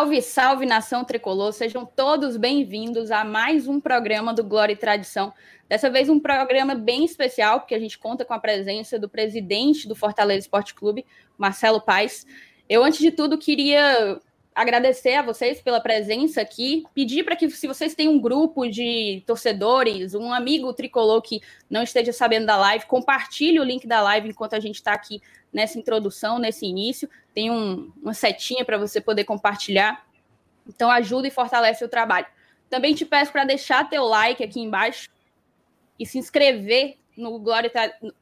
Salve, salve nação tricolor, sejam todos bem-vindos a mais um programa do Glória e Tradição. Dessa vez, um programa bem especial, porque a gente conta com a presença do presidente do Fortaleza Esporte Clube, Marcelo Paes. Eu, antes de tudo, queria agradecer a vocês pela presença aqui, pedir para que, se vocês têm um grupo de torcedores, um amigo tricolor que não esteja sabendo da live, compartilhe o link da live enquanto a gente está aqui nessa introdução, nesse início. Tem um, uma setinha para você poder compartilhar. Então, ajuda e fortalece o trabalho. Também te peço para deixar teu like aqui embaixo e se inscrever no Glória,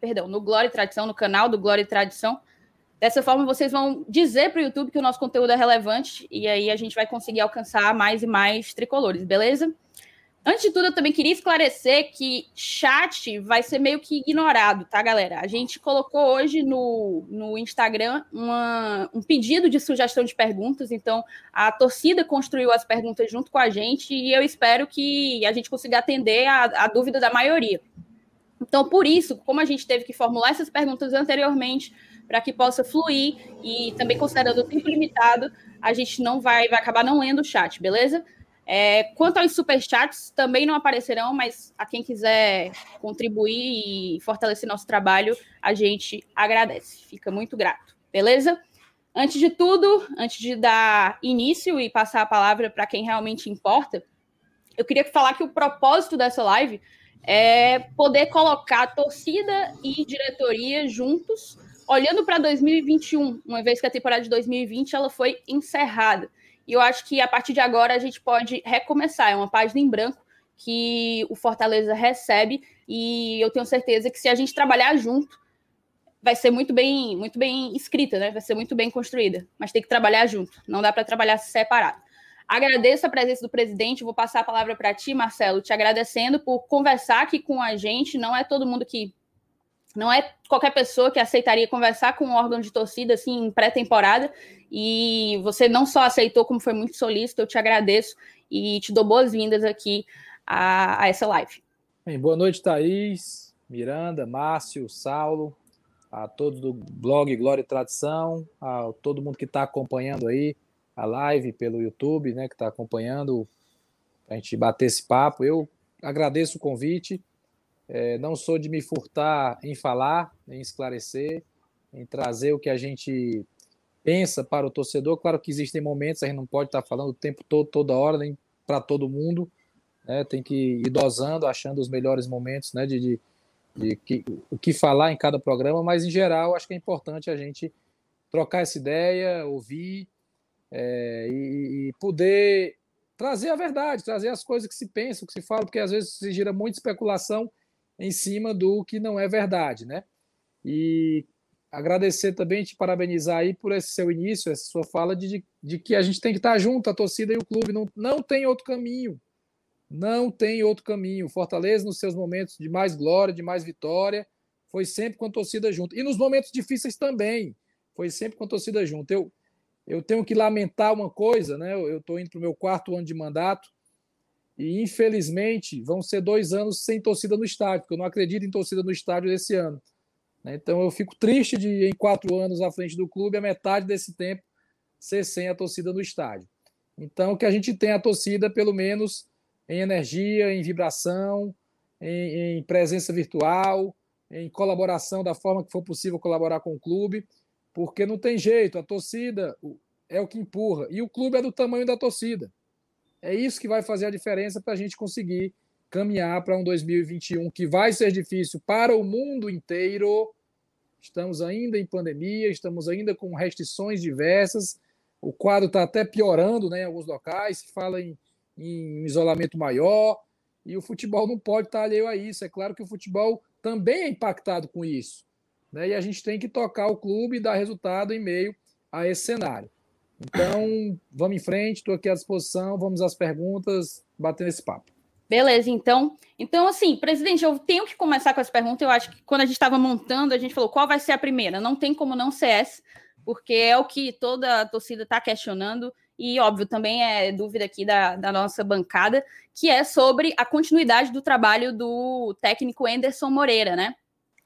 perdão, no Glória e Tradição, no canal do Glória e Tradição. Dessa forma, vocês vão dizer para o YouTube que o nosso conteúdo é relevante e aí a gente vai conseguir alcançar mais e mais tricolores, beleza? Antes de tudo, eu também queria esclarecer que chat vai ser meio que ignorado, tá, galera? A gente colocou hoje no, no Instagram uma, um pedido de sugestão de perguntas, então a torcida construiu as perguntas junto com a gente e eu espero que a gente consiga atender a, a dúvida da maioria. Então, por isso, como a gente teve que formular essas perguntas anteriormente, para que possa fluir e também considerando o tempo limitado, a gente não vai, vai acabar não lendo o chat, beleza? É, quanto aos superchats, também não aparecerão, mas a quem quiser contribuir e fortalecer nosso trabalho, a gente agradece. Fica muito grato, beleza? Antes de tudo, antes de dar início e passar a palavra para quem realmente importa, eu queria falar que o propósito dessa live é poder colocar torcida e diretoria juntos, olhando para 2021, uma vez que a temporada de 2020 ela foi encerrada. E eu acho que a partir de agora a gente pode recomeçar. É uma página em branco que o Fortaleza recebe e eu tenho certeza que se a gente trabalhar junto, vai ser muito bem, muito bem escrita, né? Vai ser muito bem construída. Mas tem que trabalhar junto. Não dá para trabalhar separado. Agradeço a presença do presidente. Vou passar a palavra para ti, Marcelo, te agradecendo por conversar aqui com a gente. Não é todo mundo que não é qualquer pessoa que aceitaria conversar com um órgão de torcida assim em pré-temporada e você não só aceitou como foi muito solícito, eu te agradeço e te dou boas-vindas aqui a, a, essa live. Bem, boa noite, Thaís, Miranda, Márcio, Saulo, a todos do blog Glória e Tradição, a todo mundo que está acompanhando aí a live pelo YouTube, né, que está acompanhando a gente bater esse papo. Eu agradeço o convite é, não sou de me furtar em falar, em esclarecer, em trazer o que a gente pensa para o torcedor. Claro que existem momentos, a gente não pode estar falando o tempo todo, toda hora, nem para todo mundo. Né? Tem que ir dosando, achando os melhores momentos né? de, de, de que, o que falar em cada programa, mas em geral acho que é importante a gente trocar essa ideia, ouvir é, e, e poder trazer a verdade, trazer as coisas que se pensam, que se falam, porque às vezes se gira muita especulação em cima do que não é verdade, né? E agradecer também, te parabenizar aí por esse seu início, essa sua fala de, de que a gente tem que estar junto, a torcida e o clube, não, não tem outro caminho, não tem outro caminho. Fortaleza, nos seus momentos de mais glória, de mais vitória, foi sempre com a torcida junto. E nos momentos difíceis também, foi sempre com a torcida junto. Eu, eu tenho que lamentar uma coisa, né? Eu estou indo para o meu quarto ano de mandato, e, infelizmente, vão ser dois anos sem torcida no estádio, porque eu não acredito em torcida no estádio esse ano. Né? Então, eu fico triste de, em quatro anos à frente do clube, a metade desse tempo ser sem a torcida no estádio. Então, que a gente tenha a torcida, pelo menos, em energia, em vibração, em, em presença virtual, em colaboração da forma que for possível colaborar com o clube, porque não tem jeito, a torcida é o que empurra, e o clube é do tamanho da torcida. É isso que vai fazer a diferença para a gente conseguir caminhar para um 2021 que vai ser difícil para o mundo inteiro. Estamos ainda em pandemia, estamos ainda com restrições diversas. O quadro está até piorando né, em alguns locais, se fala em, em isolamento maior, e o futebol não pode estar alheio a isso. É claro que o futebol também é impactado com isso. Né, e a gente tem que tocar o clube e dar resultado em meio a esse cenário. Então, vamos em frente, estou aqui à disposição, vamos às perguntas, batendo esse papo. Beleza, então. Então, assim, presidente, eu tenho que começar com essa pergunta. Eu acho que quando a gente estava montando, a gente falou qual vai ser a primeira. Não tem como não ser essa, porque é o que toda a torcida está questionando. E, óbvio, também é dúvida aqui da, da nossa bancada, que é sobre a continuidade do trabalho do técnico Anderson Moreira, né?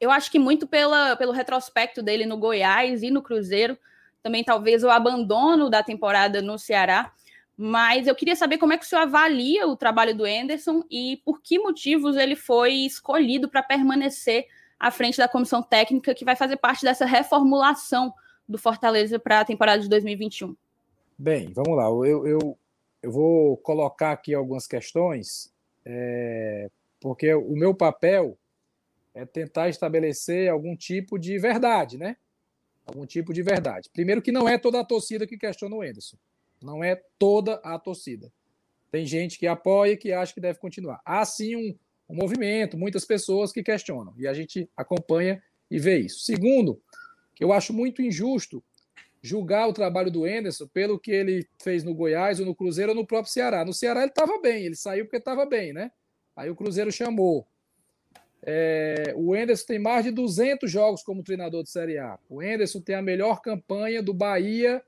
Eu acho que muito pela, pelo retrospecto dele no Goiás e no Cruzeiro, também talvez o abandono da temporada no Ceará. mas eu queria saber como é que o senhor avalia o trabalho do Enderson e por que motivos ele foi escolhido para permanecer à frente da comissão técnica que vai fazer parte dessa reformulação do Fortaleza para a temporada de 2021. Bem, vamos lá. Eu, eu, eu vou colocar aqui algumas questões, é, porque o meu papel é tentar estabelecer algum tipo de verdade, né? Algum tipo de verdade. Primeiro, que não é toda a torcida que questiona o Enderson. Não é toda a torcida. Tem gente que apoia e que acha que deve continuar. Há sim um, um movimento, muitas pessoas que questionam. E a gente acompanha e vê isso. Segundo, que eu acho muito injusto julgar o trabalho do Enderson pelo que ele fez no Goiás ou no Cruzeiro ou no próprio Ceará. No Ceará ele estava bem, ele saiu porque estava bem, né? Aí o Cruzeiro chamou. É, o Enderson tem mais de 200 jogos como treinador de Série A. O Enderson tem a melhor campanha do Bahia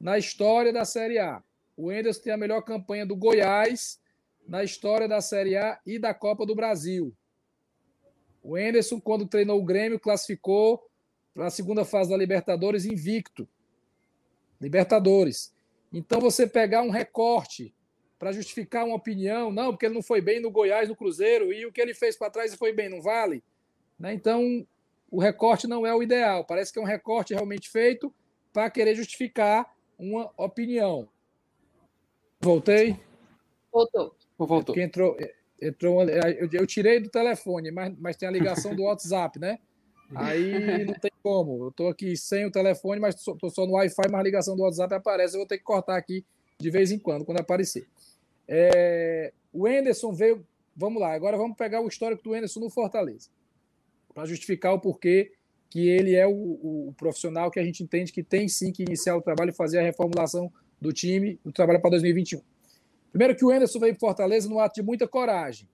na história da Série A. O Enderson tem a melhor campanha do Goiás na história da Série A e da Copa do Brasil. O Enderson, quando treinou o Grêmio, classificou para a segunda fase da Libertadores invicto. Libertadores. Então, você pegar um recorte para justificar uma opinião, não, porque ele não foi bem no Goiás, no Cruzeiro, e o que ele fez para trás e foi bem, não vale? Né? Então, o recorte não é o ideal. Parece que é um recorte realmente feito para querer justificar uma opinião. Voltei? Voltou. Voltou. É entrou, é, entrou eu, eu, tirei do telefone, mas, mas tem a ligação do WhatsApp, né? Aí não tem como. Eu estou aqui sem o telefone, mas estou só no Wi-Fi, mas a ligação do WhatsApp aparece. Eu vou ter que cortar aqui de vez em quando, quando aparecer. É, o Enderson veio. Vamos lá, agora vamos pegar o histórico do Enderson no Fortaleza, para justificar o porquê que ele é o, o, profissional que a gente entende que tem sim que iniciar o trabalho e fazer a reformulação do time, do trabalho para 2021. Primeiro que o Enderson veio para Fortaleza num ato de muita coragem,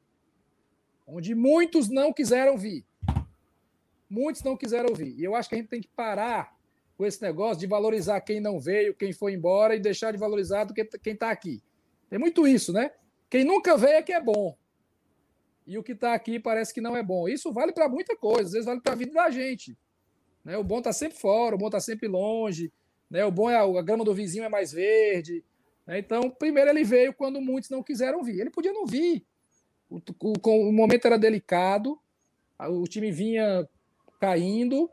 onde muitos não quiseram vir. Muitos não quiseram vir. E eu acho que a gente tem que parar com esse negócio de valorizar quem não veio, quem foi embora e deixar de valorizar quem está aqui. Tem muito isso, né? Quem nunca veio é que é bom. E o que está aqui parece que não é bom. Isso vale para muita coisa, às vezes vale para a vida da gente. Né? O bom está sempre fora, o bom está sempre longe. Né? O bom é a, a grama do vizinho é mais verde. Né? Então, primeiro ele veio quando muitos não quiseram vir. Ele podia não vir. O, o, o momento era delicado, o time vinha caindo,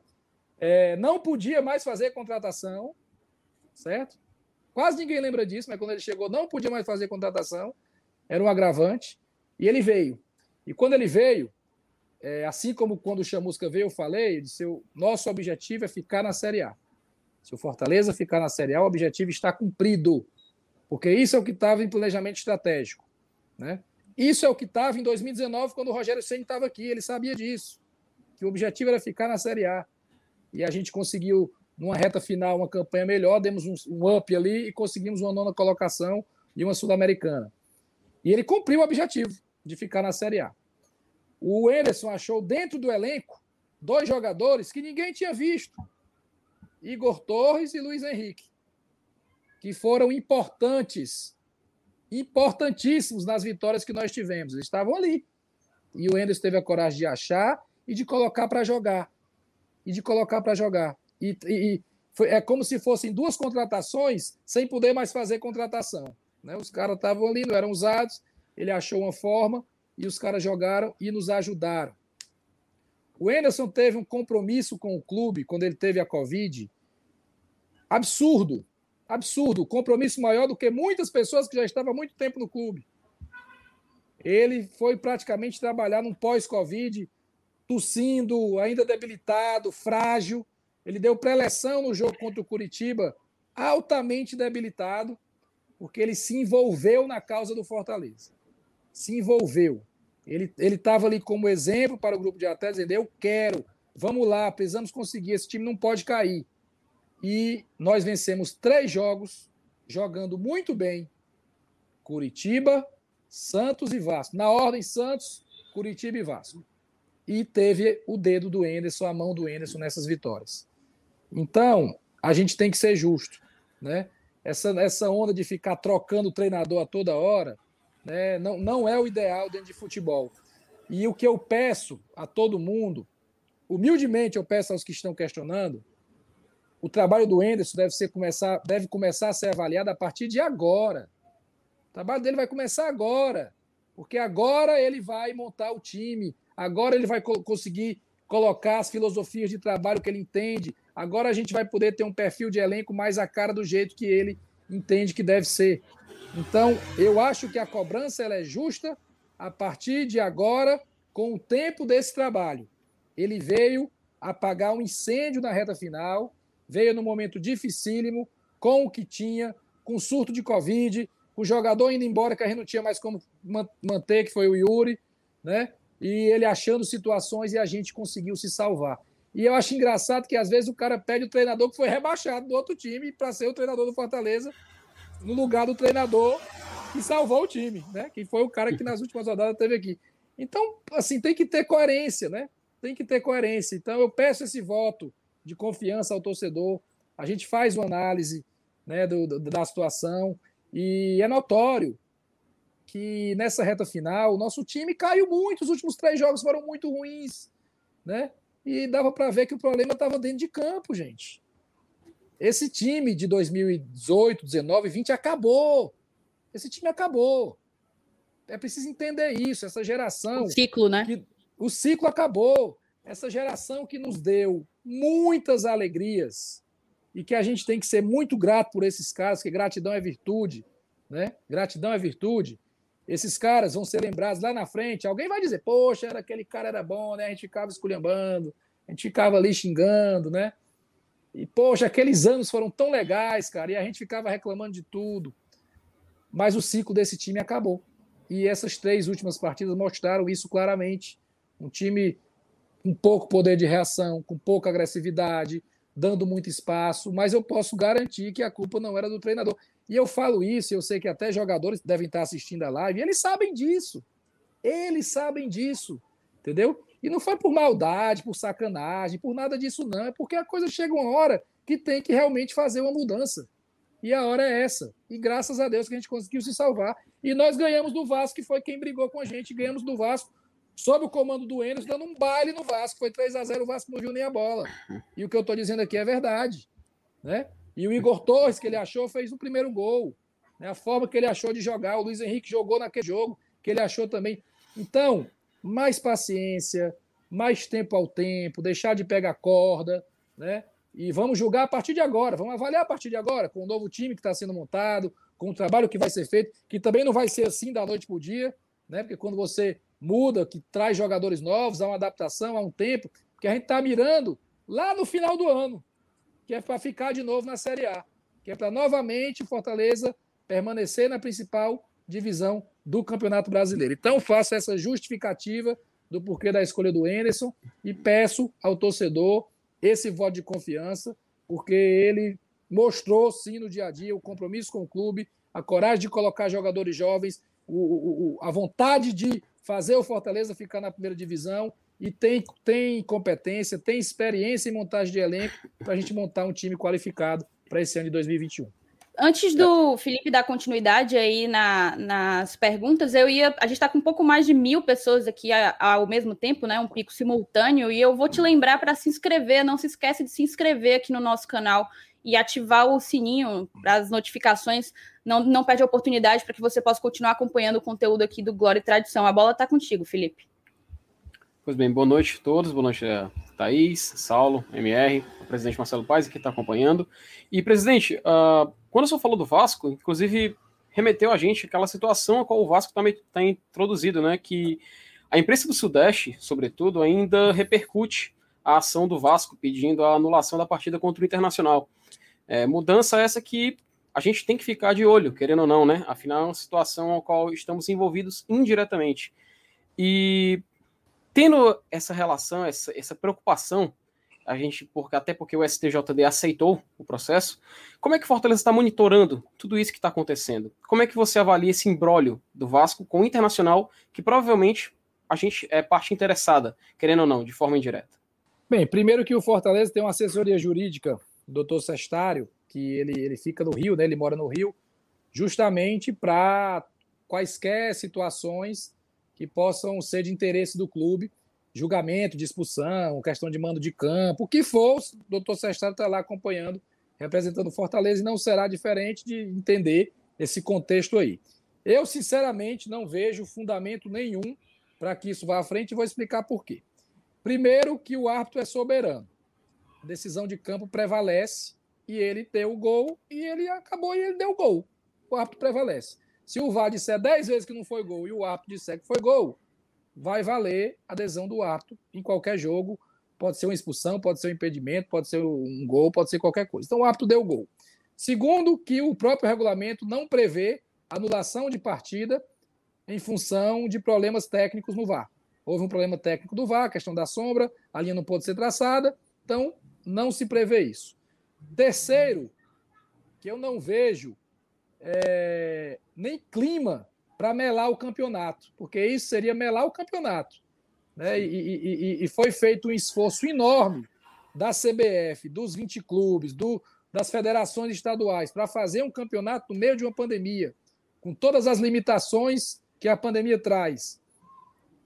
é, não podia mais fazer contratação, certo? Quase ninguém lembra disso, mas quando ele chegou, não podia mais fazer contratação, era um agravante, e ele veio. E quando ele veio, é, assim como quando o Chamusca veio, eu falei, seu nosso objetivo é ficar na Série A. Se o Fortaleza ficar na Série A, o objetivo está cumprido, porque isso é o que estava em planejamento estratégico. Né? Isso é o que estava em 2019, quando o Rogério Senna estava aqui, ele sabia disso, que o objetivo era ficar na Série A. E a gente conseguiu numa reta final, uma campanha melhor, demos um, um up ali e conseguimos uma nona colocação e uma Sul-Americana. E ele cumpriu o objetivo de ficar na Série A. O Anderson achou dentro do elenco dois jogadores que ninguém tinha visto: Igor Torres e Luiz Henrique, que foram importantes, importantíssimos nas vitórias que nós tivemos. Eles estavam ali. E o Anderson teve a coragem de achar e de colocar para jogar. E de colocar para jogar. E, e foi, é como se fossem duas contratações sem poder mais fazer contratação. Né? Os caras estavam ali, não eram usados, ele achou uma forma e os caras jogaram e nos ajudaram. O Anderson teve um compromisso com o clube quando ele teve a Covid. Absurdo, absurdo. Compromisso maior do que muitas pessoas que já estavam há muito tempo no clube. Ele foi praticamente trabalhar num pós-Covid, tossindo, ainda debilitado, frágil. Ele deu pré-eleção no jogo contra o Curitiba, altamente debilitado, porque ele se envolveu na causa do Fortaleza. Se envolveu. Ele estava ali como exemplo para o grupo de atletas, dizendo: Eu quero, vamos lá, precisamos conseguir, esse time não pode cair. E nós vencemos três jogos, jogando muito bem. Curitiba, Santos e Vasco. Na ordem, Santos, Curitiba e Vasco. E teve o dedo do Enderson, a mão do Enderson nessas vitórias. Então, a gente tem que ser justo, né? Essa, essa onda de ficar trocando o treinador a toda hora, né, não, não é o ideal dentro de futebol. E o que eu peço a todo mundo, humildemente eu peço aos que estão questionando, o trabalho do Enderson deve, ser começar, deve começar a ser avaliado a partir de agora. trabalho dele vai começar agora, porque agora ele vai montar o time, agora ele vai co conseguir colocar as filosofias de trabalho que ele entende, agora a gente vai poder ter um perfil de elenco mais a cara do jeito que ele entende que deve ser. Então, eu acho que a cobrança ela é justa a partir de agora, com o tempo desse trabalho. Ele veio apagar um incêndio na reta final, veio no momento dificílimo, com o que tinha, com surto de Covid, com o jogador indo embora que a gente não tinha mais como manter, que foi o Yuri, né? E ele achando situações e a gente conseguiu se salvar. E eu acho engraçado que às vezes o cara pede o treinador que foi rebaixado do outro time para ser o treinador do Fortaleza no lugar do treinador que salvou o time, né? Que foi o cara que nas últimas rodadas teve aqui. Então, assim, tem que ter coerência, né? Tem que ter coerência. Então, eu peço esse voto de confiança ao torcedor. A gente faz uma análise né, do, da situação e é notório que nessa reta final o nosso time caiu muito. Os últimos três jogos foram muito ruins, né? E dava para ver que o problema estava dentro de campo, gente. Esse time de 2018, 19, 20 acabou. Esse time acabou. É preciso entender isso. Essa geração. O ciclo, né? Que, o ciclo acabou. Essa geração que nos deu muitas alegrias e que a gente tem que ser muito grato por esses caras, que gratidão é virtude, né? Gratidão é virtude. Esses caras vão ser lembrados lá na frente. Alguém vai dizer, poxa, era, aquele cara era bom, né? A gente ficava esculhambando, a gente ficava ali xingando, né? E, poxa, aqueles anos foram tão legais, cara, e a gente ficava reclamando de tudo. Mas o ciclo desse time acabou. E essas três últimas partidas mostraram isso claramente. Um time com pouco poder de reação, com pouca agressividade, dando muito espaço, mas eu posso garantir que a culpa não era do treinador. E eu falo isso, eu sei que até jogadores devem estar assistindo a live, eles sabem disso. Eles sabem disso, entendeu? E não foi por maldade, por sacanagem, por nada disso, não. É porque a coisa chega uma hora que tem que realmente fazer uma mudança. E a hora é essa. E graças a Deus que a gente conseguiu se salvar. E nós ganhamos do Vasco, que foi quem brigou com a gente. Ganhamos do Vasco sob o comando do Enes, dando um baile no Vasco. Foi 3 a 0 o Vasco não viu nem a bola. E o que eu estou dizendo aqui é verdade. Né? E o Igor Torres, que ele achou, fez o primeiro gol. Né? A forma que ele achou de jogar. O Luiz Henrique jogou naquele jogo, que ele achou também. Então, mais paciência, mais tempo ao tempo, deixar de pegar corda, né? E vamos julgar a partir de agora, vamos avaliar a partir de agora, com o novo time que está sendo montado, com o trabalho que vai ser feito, que também não vai ser assim da noite para o dia, né? Porque quando você muda, que traz jogadores novos, há uma adaptação, há um tempo, que a gente está mirando lá no final do ano, que é para ficar de novo na Série A, que é para novamente o Fortaleza permanecer na principal divisão do Campeonato Brasileiro. Então, faço essa justificativa do porquê da escolha do Anderson e peço ao torcedor esse voto de confiança, porque ele mostrou, sim, no dia a dia, o compromisso com o clube, a coragem de colocar jogadores jovens, o, o, a vontade de fazer o Fortaleza ficar na primeira divisão e tem, tem competência, tem experiência em montagem de elenco para a gente montar um time qualificado para esse ano de 2021. Antes do Felipe dar continuidade aí na, nas perguntas, eu ia. A gente está com um pouco mais de mil pessoas aqui ao mesmo tempo, né? Um pico simultâneo, e eu vou te lembrar para se inscrever. Não se esquece de se inscrever aqui no nosso canal e ativar o sininho para as notificações. Não, não perde a oportunidade para que você possa continuar acompanhando o conteúdo aqui do Glória e Tradição. A bola está contigo, Felipe. Pois bem, boa noite a todos, boa noite a Thaís, Saulo, MR, o presidente Marcelo Paes que está acompanhando. E, presidente, uh, quando o senhor falou do Vasco, inclusive remeteu a gente aquela situação a qual o Vasco está tá introduzido, né? Que a imprensa do Sudeste, sobretudo, ainda repercute a ação do Vasco pedindo a anulação da partida contra o Internacional. É, mudança essa que a gente tem que ficar de olho, querendo ou não, né? Afinal, é uma situação a qual estamos envolvidos indiretamente. E tendo essa relação, essa, essa preocupação, a gente, porque, até porque o STJD aceitou o processo, como é que o Fortaleza está monitorando tudo isso que está acontecendo? Como é que você avalia esse imbróglio do Vasco com o Internacional, que provavelmente a gente é parte interessada, querendo ou não, de forma indireta? Bem, primeiro que o Fortaleza tem uma assessoria jurídica, o doutor Sestário, que ele, ele fica no Rio, né, ele mora no Rio, justamente para quaisquer situações que possam ser de interesse do clube, julgamento, de expulsão, questão de mando de campo, o que for, o doutor Sestado está lá acompanhando, representando Fortaleza, e não será diferente de entender esse contexto aí. Eu, sinceramente, não vejo fundamento nenhum para que isso vá à frente e vou explicar por quê. Primeiro, que o árbitro é soberano. A decisão de campo prevalece e ele deu o gol e ele acabou e ele deu o gol. O árbitro prevalece. Se o VAR disser 10 vezes que não foi gol e o árbitro disser que foi gol, vai valer a adesão do árbitro em qualquer jogo. Pode ser uma expulsão, pode ser um impedimento, pode ser um gol, pode ser qualquer coisa. Então o árbitro deu gol. Segundo, que o próprio regulamento não prevê anulação de partida em função de problemas técnicos no VAR. Houve um problema técnico do VAR, questão da sombra, a linha não pode ser traçada, então não se prevê isso. Terceiro, que eu não vejo é, nem clima para melar o campeonato, porque isso seria melar o campeonato. Né? E, e, e, foi feito um esforço enorme da CBF, dos 20 clubes, do, das federações estaduais, para fazer um campeonato no meio de uma pandemia, com todas as limitações que a pandemia traz.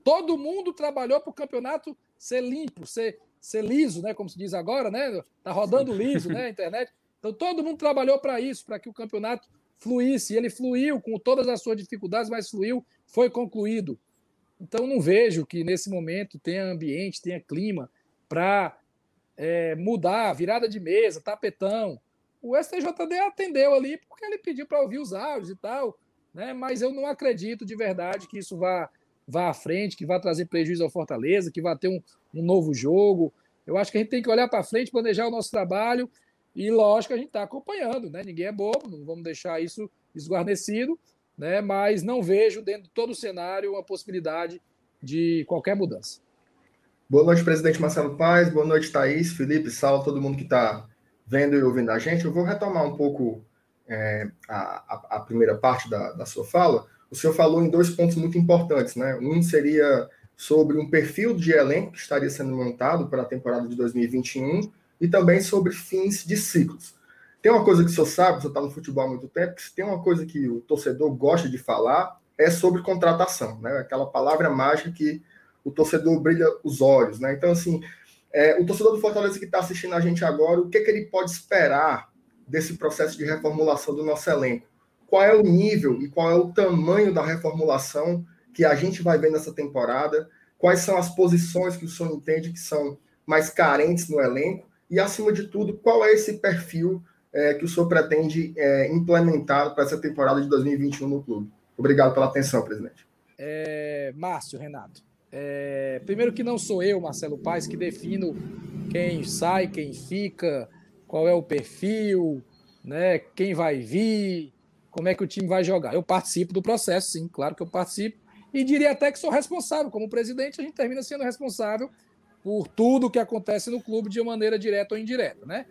Todo mundo trabalhou para o campeonato ser limpo, ser, ser liso, né? Como se diz agora, né? Tá rodando liso, né? A internet. Então todo mundo trabalhou para isso, para que o campeonato fluísse. Ele fluiu com todas as suas dificuldades, mas fluiu, foi concluído. Então não vejo que nesse momento tenha ambiente, tenha clima para é, mudar, virada de mesa, tapetão. O STJD atendeu ali porque ele pediu para ouvir os áudios e tal, né? Mas eu não acredito de verdade que isso vá vá à frente, que vá trazer prejuízo ao Fortaleza, que vá ter um, um novo jogo. Eu acho que a gente tem que olhar para frente, planejar o nosso trabalho e, lógico, a gente está acompanhando, né? Ninguém é bobo, não vamos deixar isso esguarnecido, né? Mas não vejo dentro de todo o cenário uma possibilidade de qualquer mudança. Boa noite, presidente Marcelo Paz. Boa noite, Thaís, Felipe, Sal, todo mundo que está vendo e ouvindo a gente. Eu vou retomar um pouco é, a, a, primeira parte da, da sua fala. O senhor falou em dois pontos muito importantes, né? Um seria sobre um perfil de elenco que estaria sendo montado para a temporada de 2021 e também sobre fins de ciclos. Tem uma coisa que senhor sabe, você está no futebol há muito tempo, que se tem uma coisa que o torcedor gosta de falar, é sobre contratação, né? Aquela palavra mágica que o torcedor brilha os olhos, né? Então, assim, é, o torcedor do Fortaleza que está assistindo a gente agora, o que, que ele pode esperar desse processo de reformulação do nosso elenco? Qual é o nível e qual é o tamanho da reformulação que a gente vai ver nessa temporada? Quais são as posições que o senhor entende que são mais carentes no elenco? E, acima de tudo, qual é esse perfil é, que o senhor pretende é, implementar para essa temporada de 2021 no clube? Obrigado pela atenção, presidente. É, Márcio, Renato. É, primeiro que não sou eu, Marcelo Paes, que defino quem sai, quem fica, qual é o perfil, né, quem vai vir, como é que o time vai jogar. Eu participo do processo, sim, claro que eu participo. E diria até que sou responsável. Como presidente, a gente termina sendo responsável por tudo que acontece no clube de maneira direta ou indireta, né?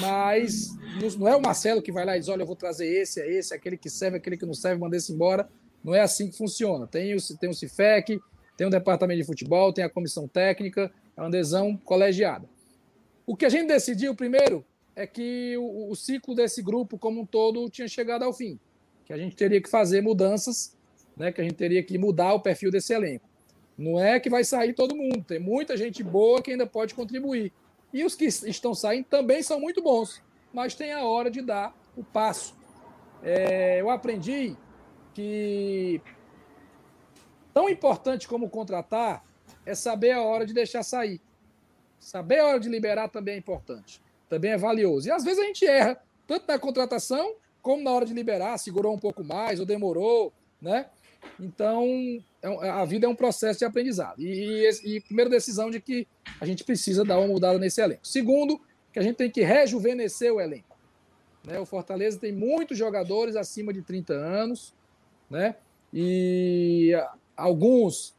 Mas não é o Marcelo que vai lá e diz: olha, eu vou trazer esse, é esse, aquele que serve, aquele que não serve, manda esse embora. Não é assim que funciona. Tem o, tem o CIFEC, tem o departamento de futebol, tem a comissão técnica, é uma adesão colegiada. O que a gente decidiu primeiro é que o, o ciclo desse grupo como um todo tinha chegado ao fim, que a gente teria que fazer mudanças, né, que a gente teria que mudar o perfil desse elenco. Não é que vai sair todo mundo, tem muita gente boa que ainda pode contribuir. E os que estão saindo também são muito bons, mas tem a hora de dar o passo. É, eu aprendi que tão importante como contratar é saber a hora de deixar sair. Saber a hora de liberar também é importante, também é valioso. E às vezes a gente erra, tanto na contratação como na hora de liberar, segurou um pouco mais ou demorou, né? Então, é a vida é um processo de aprendizado. E, e, e primeira decisão de que a gente precisa dar uma mudada nesse elenco. Segundo, que a gente tem que rejuvenescer o elenco. Né? O Fortaleza tem muitos jogadores acima de 30 anos, né? E alguns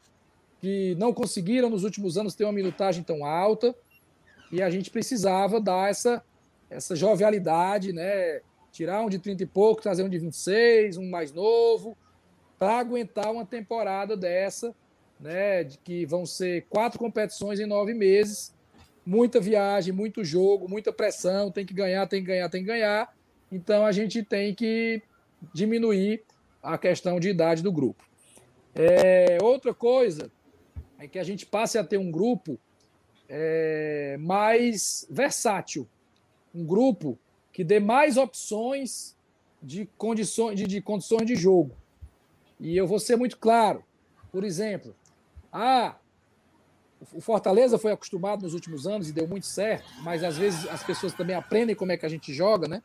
que não conseguiram nos últimos anos ter uma minutagem tão alta, e a gente precisava dar essa, essa jovialidade, né? Tirar um de 30 e pouco, trazer um de 26, um mais novo, para aguentar uma temporada dessa, né? De que vão ser quatro competições em nove meses, muita viagem, muito jogo, muita pressão, tem que ganhar, tem que ganhar, tem que ganhar. Então a gente tem que diminuir a questão de idade do grupo. É, outra coisa é que a gente passe a ter um grupo é, mais versátil, um grupo que dê mais opções de condições de, de condições de jogo. E eu vou ser muito claro. Por exemplo, ah, o Fortaleza foi acostumado nos últimos anos e deu muito certo, mas às vezes as pessoas também aprendem como é que a gente joga, né?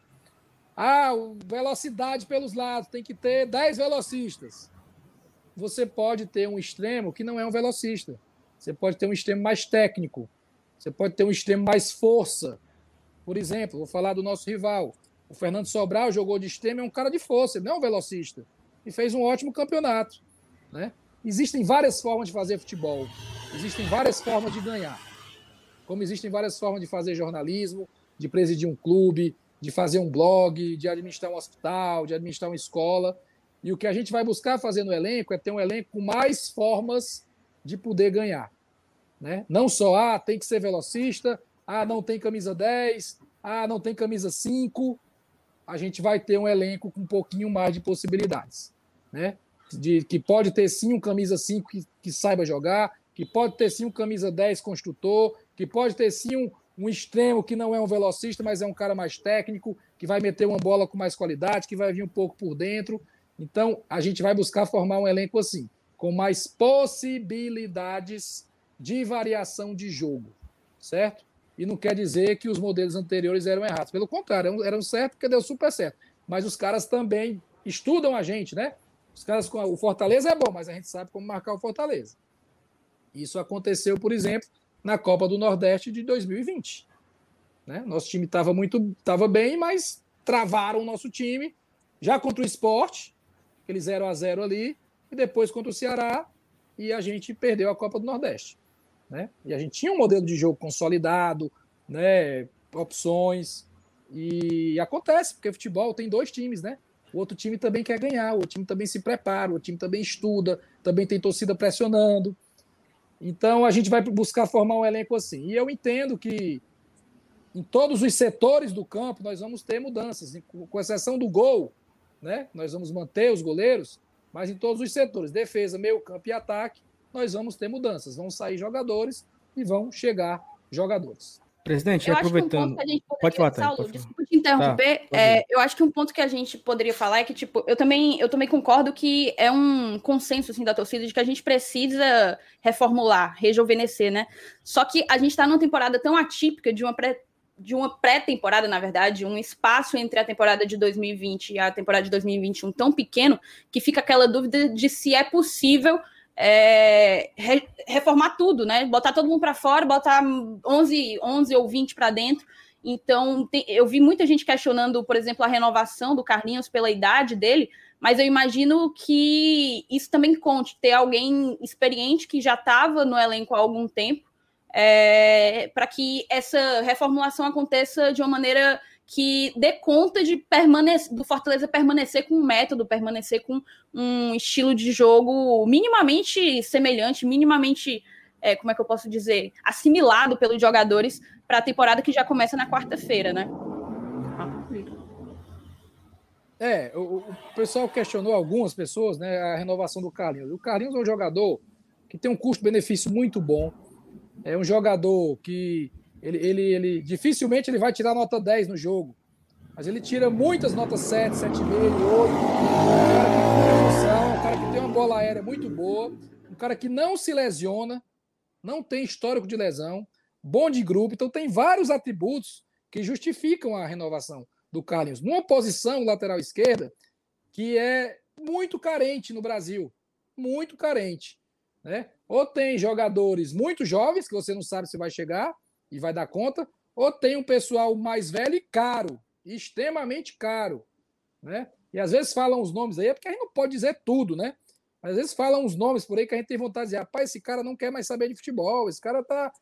Ah, velocidade pelos lados, tem que ter 10 velocistas. Você pode ter um extremo que não é um velocista. Você pode ter um extremo mais técnico. Você pode ter um extremo mais força. Por exemplo, vou falar do nosso rival. O Fernando Sobral jogou de extremo, é um cara de força, ele não é um velocista. E fez um ótimo campeonato. Né? Existem várias formas de fazer futebol. Existem várias formas de ganhar. Como existem várias formas de fazer jornalismo, de presidir um clube, de fazer um blog, de administrar um hospital, de administrar uma escola. E o que a gente vai buscar fazer no elenco é ter um elenco com mais formas de poder ganhar. Né? Não só, ah, tem que ser velocista, ah, não tem camisa 10, ah, não tem camisa 5. A gente vai ter um elenco com um pouquinho mais de possibilidades. Né? De, que pode ter sim um camisa 5 que, que saiba jogar, que pode ter sim um camisa 10 construtor, que pode ter sim um, um extremo que não é um velocista, mas é um cara mais técnico, que vai meter uma bola com mais qualidade, que vai vir um pouco por dentro. Então, a gente vai buscar formar um elenco assim, com mais possibilidades de variação de jogo, certo? E não quer dizer que os modelos anteriores eram errados. Pelo contrário, eram, certos porque deu super certo. Mas os caras também estudam a gente, né? Os caras, o Fortaleza é bom, mas a gente sabe como marcar o Fortaleza. Isso aconteceu, por exemplo, na Copa do Nordeste de 2020. Né? Nosso time estava muito estava bem, mas travaram o nosso time. Já contra o esporte, aquele 0 a 0 ali, e depois contra o Ceará, e a gente perdeu a Copa do Nordeste. Né? E a gente tinha um modelo de jogo consolidado, né? opções, e acontece, porque futebol tem dois times, né? O outro time também quer ganhar, o outro time também se prepara, o time também estuda, também tem torcida pressionando. Então a gente vai buscar formar um elenco assim. E eu entendo que em todos os setores do campo nós vamos ter mudanças, com exceção do gol, né? Nós vamos manter os goleiros, mas em todos os setores, defesa, meio campo e ataque, nós vamos ter mudanças. Vão sair jogadores e vão chegar jogadores. Presidente, eu aproveitando. Um pode falar, Saulo, pode desculpa te interromper. Tá, é, eu acho que um ponto que a gente poderia falar é que, tipo, eu também, eu também concordo que é um consenso assim, da torcida de que a gente precisa reformular, rejuvenescer, né? Só que a gente está numa temporada tão atípica de uma pré, de uma pré-temporada, na verdade, um espaço entre a temporada de 2020 e a temporada de 2021 tão pequeno que fica aquela dúvida de se é possível é, re, reformar tudo, né? Botar todo mundo para fora, botar 11, 11 ou 20 para dentro. Então, tem, eu vi muita gente questionando, por exemplo, a renovação do Carlinhos pela idade dele, mas eu imagino que isso também conte, ter alguém experiente que já estava no elenco há algum tempo, é, para que essa reformulação aconteça de uma maneira que dê conta de permanecer, do Fortaleza permanecer com um método, permanecer com um estilo de jogo minimamente semelhante, minimamente, é, como é que eu posso dizer, assimilado pelos jogadores para a temporada que já começa na quarta-feira, né? É, o, o, pessoal questionou algumas pessoas, né, a renovação do Carlinhos. O Carlinhos é um jogador que tem um custo-benefício muito bom. É um jogador que ele, ele, ele dificilmente ele vai tirar nota 10 no jogo. Mas ele tira muitas notas 7, 7,5, 8. Um cara que tem noção, um cara que tem uma bola aérea muito boa, um cara que não se lesiona, não tem histórico de lesão, bom de grupo. Então tem vários atributos que justificam a renovação do Carlinhos. Numa posição lateral esquerda que é muito carente no Brasil. Muito carente. Né? Ou tem jogadores muito jovens, que você não sabe se vai chegar, e vai dar conta, ou tem um pessoal mais velho e caro, extremamente caro, né? E às vezes falam os nomes aí, é porque a gente não pode dizer tudo, né? Às vezes falam uns nomes por aí que a gente tem vontade de dizer, rapaz, esse cara não quer mais saber de futebol, esse cara tá,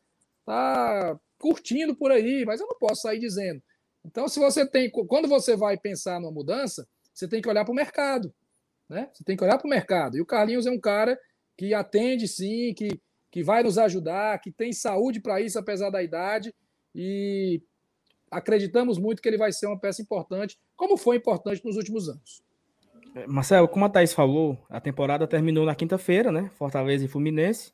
tá curtindo por aí, mas eu não posso sair dizendo. Então, se você tem, quando você vai pensar numa mudança, você tem que olhar para o mercado, né? Você tem que olhar para o mercado. E o Carlinhos é um cara que atende sim, que que vai nos ajudar, que tem saúde para isso, apesar da idade, e acreditamos muito que ele vai ser uma peça importante, como foi importante nos últimos anos. É, Marcelo, como a Thaís falou, a temporada terminou na quinta-feira, né? Fortaleza e Fluminense.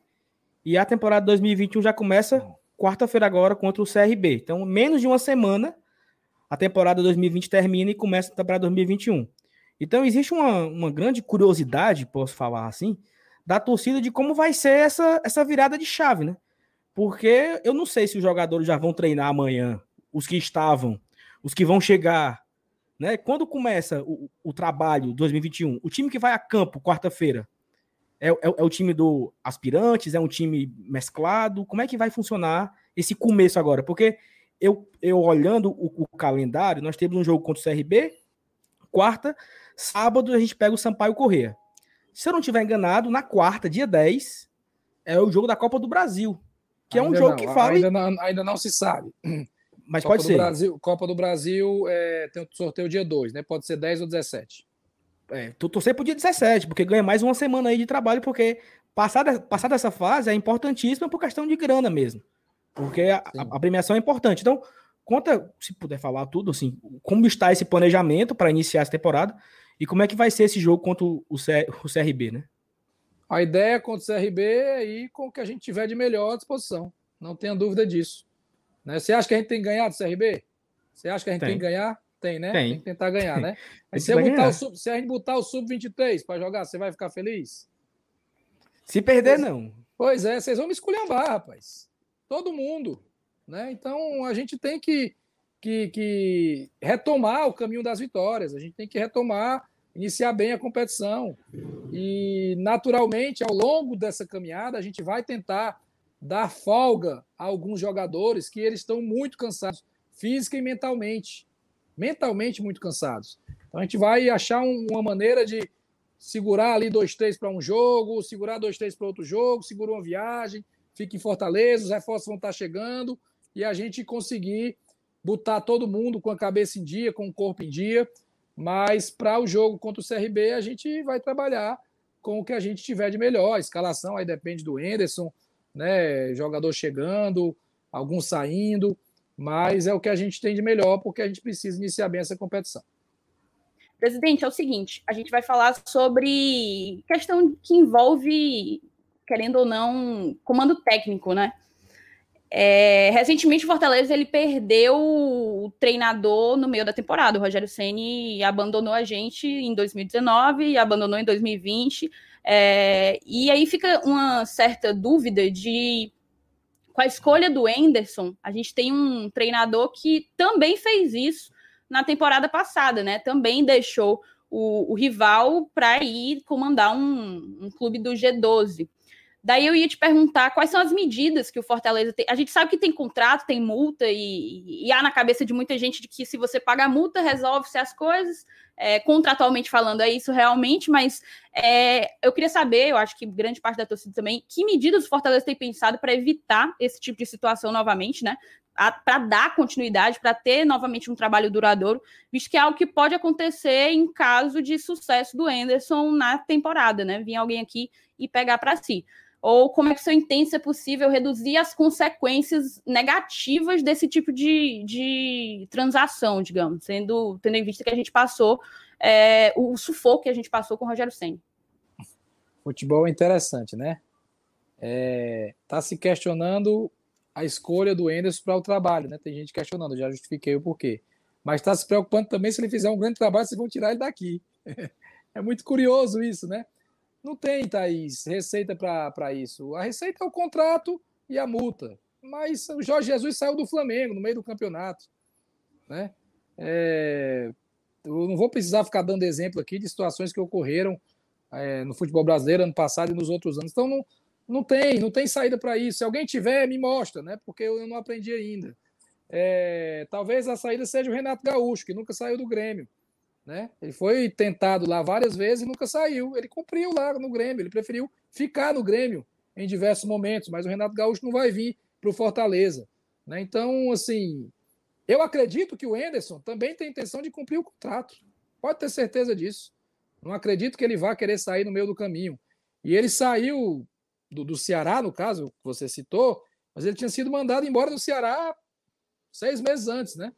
E a temporada 2021 já começa quarta-feira agora contra o CRB. Então, menos de uma semana, a temporada 2020 termina e começa a temporada 2021. Então existe uma, uma grande curiosidade, posso falar assim, da torcida de como vai ser essa, essa virada de chave, né? Porque eu não sei se os jogadores já vão treinar amanhã, os que estavam, os que vão chegar, né? Quando começa o, o trabalho 2021, o time que vai a campo quarta-feira é, é, é, o time do aspirantes, é um time mesclado? Como é que vai funcionar esse começo agora? Porque eu, eu olhando o, o calendário, nós temos um jogo contra o CRB, quarta, sábado a gente pega o Sampaio Corrêa. Se eu não estiver enganado, na quarta, dia 10, é o jogo da Copa do Brasil. Que ainda é um jogo não, que fala. Ainda não, ainda não se sabe. Mas Copa pode ser. Brasil, Copa do Brasil é, tem o sorteio dia 2, né? Pode ser 10 ou 17. É, tu torcer pro dia 17, porque ganha mais uma semana aí de trabalho, porque passada, passada essa fase é importantíssima por questão de grana mesmo. Porque a, a, a premiação é importante. Então, conta, se puder falar tudo, assim, como está esse planejamento para iniciar essa temporada e como é que vai ser esse jogo contra o, C, o CRB, né? A ideia contra o CRB é ir com o que a gente tiver de melhor à disposição. Não tenha dúvida disso. Né? Você acha que a gente tem que ganhar do CRB? Você acha que a gente tem, tem que ganhar? Tem, né? Tem. tem que tentar ganhar, né? Mas se, sub, se, a gente botar o sub-23 para jogar, você vai ficar feliz? Se perder, pois, não. Pois é, vocês vão me esculhambar, rapaz. Todo mundo. Né? Então a gente tem que, que, que retomar o caminho das vitórias, a gente tem que retomar, iniciar bem a competição. E naturalmente, ao longo dessa caminhada, a gente vai tentar dar folga a alguns jogadores que eles estão muito cansados, física e mentalmente. Mentalmente muito cansados. Então a gente vai achar um, uma maneira de segurar ali dois, três para um jogo, segurar dois, três para outro jogo, segura uma viagem, fica em Fortaleza, os reforços vão estar chegando e a gente conseguir botar todo mundo com a cabeça em dia, com o corpo em dia. Mas para o jogo contra o CRB, a gente vai trabalhar com o que a gente tiver de melhor. A escalação aí depende do Enderson, né? Jogador chegando, alguns saindo, mas é o que a gente tem de melhor porque a gente precisa iniciar bem essa competição. Presidente, é o seguinte, a gente vai falar sobre questão que envolve, querendo ou não, comando técnico, né? É, recentemente o Fortaleza ele perdeu o treinador no meio da temporada. O Rogério Ceni abandonou a gente em 2019 e abandonou em 2020. É, e aí fica uma certa dúvida de com a escolha do Enderson, a gente tem um treinador que também fez isso na temporada passada, né? Também deixou o, o rival para ir comandar um, um clube do G12. Daí eu ia te perguntar quais são as medidas que o Fortaleza tem. A gente sabe que tem contrato, tem multa, e, e há na cabeça de muita gente de que se você pagar multa, resolve-se as coisas. É, contratualmente falando, é isso realmente, mas é, eu queria saber, eu acho que grande parte da torcida também, que medidas o Fortaleza tem pensado para evitar esse tipo de situação novamente, né? Para dar continuidade, para ter novamente um trabalho duradouro, visto que é algo que pode acontecer em caso de sucesso do Anderson na temporada, né? Vir alguém aqui e pegar para si. Ou como é que entende se é possível reduzir as consequências negativas desse tipo de, de transação, digamos, sendo, tendo em vista que a gente passou é, o sufoco que a gente passou com o Rogério Senna. Futebol é interessante, né? É, tá se questionando a escolha do Enderson para o trabalho, né? Tem gente questionando, já justifiquei o porquê. Mas está se preocupando também se ele fizer um grande trabalho, vocês vão tirar ele daqui. é muito curioso isso, né? Não tem, Thaís, receita para isso. A receita é o contrato e a multa. Mas o Jorge Jesus saiu do Flamengo no meio do campeonato. Né? É, eu não vou precisar ficar dando exemplo aqui de situações que ocorreram é, no futebol brasileiro ano passado e nos outros anos. Então não, não tem, não tem saída para isso. Se alguém tiver, me mostra, né? Porque eu não aprendi ainda. É, talvez a saída seja o Renato Gaúcho, que nunca saiu do Grêmio. Né? Ele foi tentado lá várias vezes e nunca saiu. Ele cumpriu lá no Grêmio, ele preferiu ficar no Grêmio em diversos momentos, mas o Renato Gaúcho não vai vir para o Fortaleza. Né? Então, assim, eu acredito que o Enderson também tem intenção de cumprir o contrato. Pode ter certeza disso. Não acredito que ele vá querer sair no meio do caminho. E ele saiu do, do Ceará, no caso, que você citou, mas ele tinha sido mandado embora do Ceará seis meses antes, né?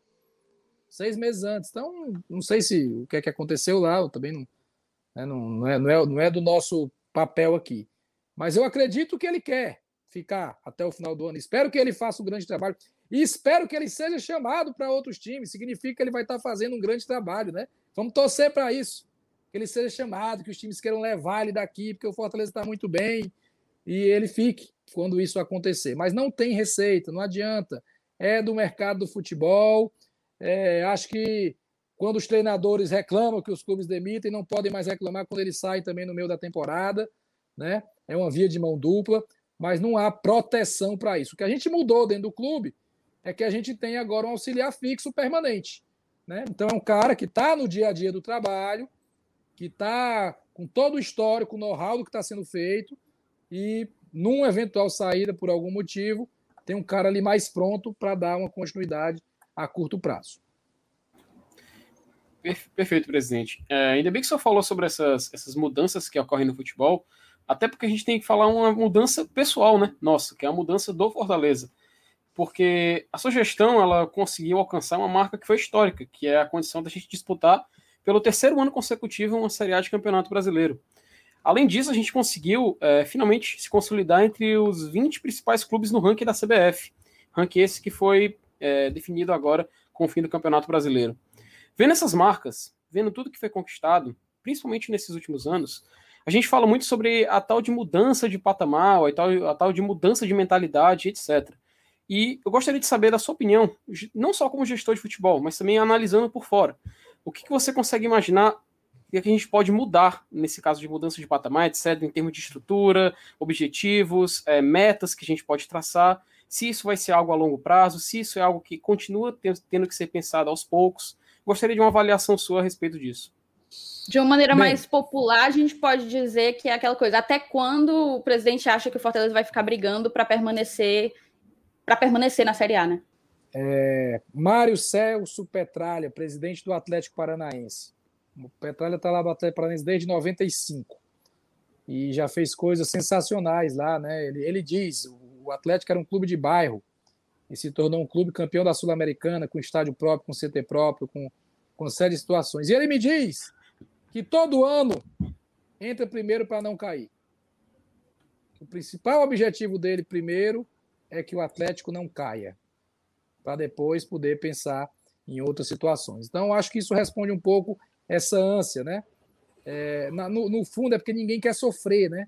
Seis meses antes. Então, não sei se o que é que aconteceu lá, eu também não, né, não, não, é, não, é, não é do nosso papel aqui. Mas eu acredito que ele quer ficar até o final do ano. Espero que ele faça um grande trabalho. E espero que ele seja chamado para outros times. Significa que ele vai estar fazendo um grande trabalho, né? Vamos torcer para isso. que ele seja chamado, que os times queiram levar ele daqui, porque o Fortaleza está muito bem, e ele fique quando isso acontecer. Mas não tem receita, não adianta. É do mercado do futebol. É, acho que quando os treinadores reclamam que os clubes demitem, não podem mais reclamar quando eles saem também no meio da temporada. Né? É uma via de mão dupla, mas não há proteção para isso. O que a gente mudou dentro do clube é que a gente tem agora um auxiliar fixo permanente. Né? Então é um cara que está no dia a dia do trabalho, que está com todo o histórico, o know-how do que está sendo feito, e numa eventual saída por algum motivo, tem um cara ali mais pronto para dar uma continuidade a curto prazo. Perfeito, presidente. É, ainda bem que o senhor falou sobre essas, essas mudanças que ocorrem no futebol, até porque a gente tem que falar uma mudança pessoal, né? Nossa, que é a mudança do Fortaleza. Porque a sugestão ela conseguiu alcançar uma marca que foi histórica, que é a condição da gente disputar pelo terceiro ano consecutivo uma Série A de Campeonato Brasileiro. Além disso, a gente conseguiu é, finalmente se consolidar entre os 20 principais clubes no ranking da CBF. Ranking esse que foi é, definido agora com o fim do Campeonato Brasileiro. Vendo essas marcas, vendo tudo que foi conquistado, principalmente nesses últimos anos, a gente fala muito sobre a tal de mudança de patamar, a tal, a tal de mudança de mentalidade, etc. E eu gostaria de saber da sua opinião, não só como gestor de futebol, mas também analisando por fora. O que, que você consegue imaginar que a gente pode mudar nesse caso de mudança de patamar, etc., em termos de estrutura, objetivos, é, metas que a gente pode traçar, se isso vai ser algo a longo prazo, se isso é algo que continua tendo que ser pensado aos poucos. Gostaria de uma avaliação sua a respeito disso. De uma maneira Bem, mais popular, a gente pode dizer que é aquela coisa, até quando o presidente acha que o Fortaleza vai ficar brigando para permanecer para permanecer na Série A, né? É, Mário Celso Petralha, presidente do Atlético Paranaense. O Petralha está lá no Atlético Paranaense desde 95 e já fez coisas sensacionais lá, né? Ele, ele diz: o Atlético era um clube de bairro e se tornou um clube campeão da Sul-Americana, com estádio próprio, com CT próprio, com, com série de situações. E ele me diz que todo ano entra primeiro para não cair. O principal objetivo dele, primeiro, é que o Atlético não caia, para depois poder pensar em outras situações. Então, acho que isso responde um pouco essa ânsia, né? É, no, no, fundo é porque ninguém quer sofrer, né?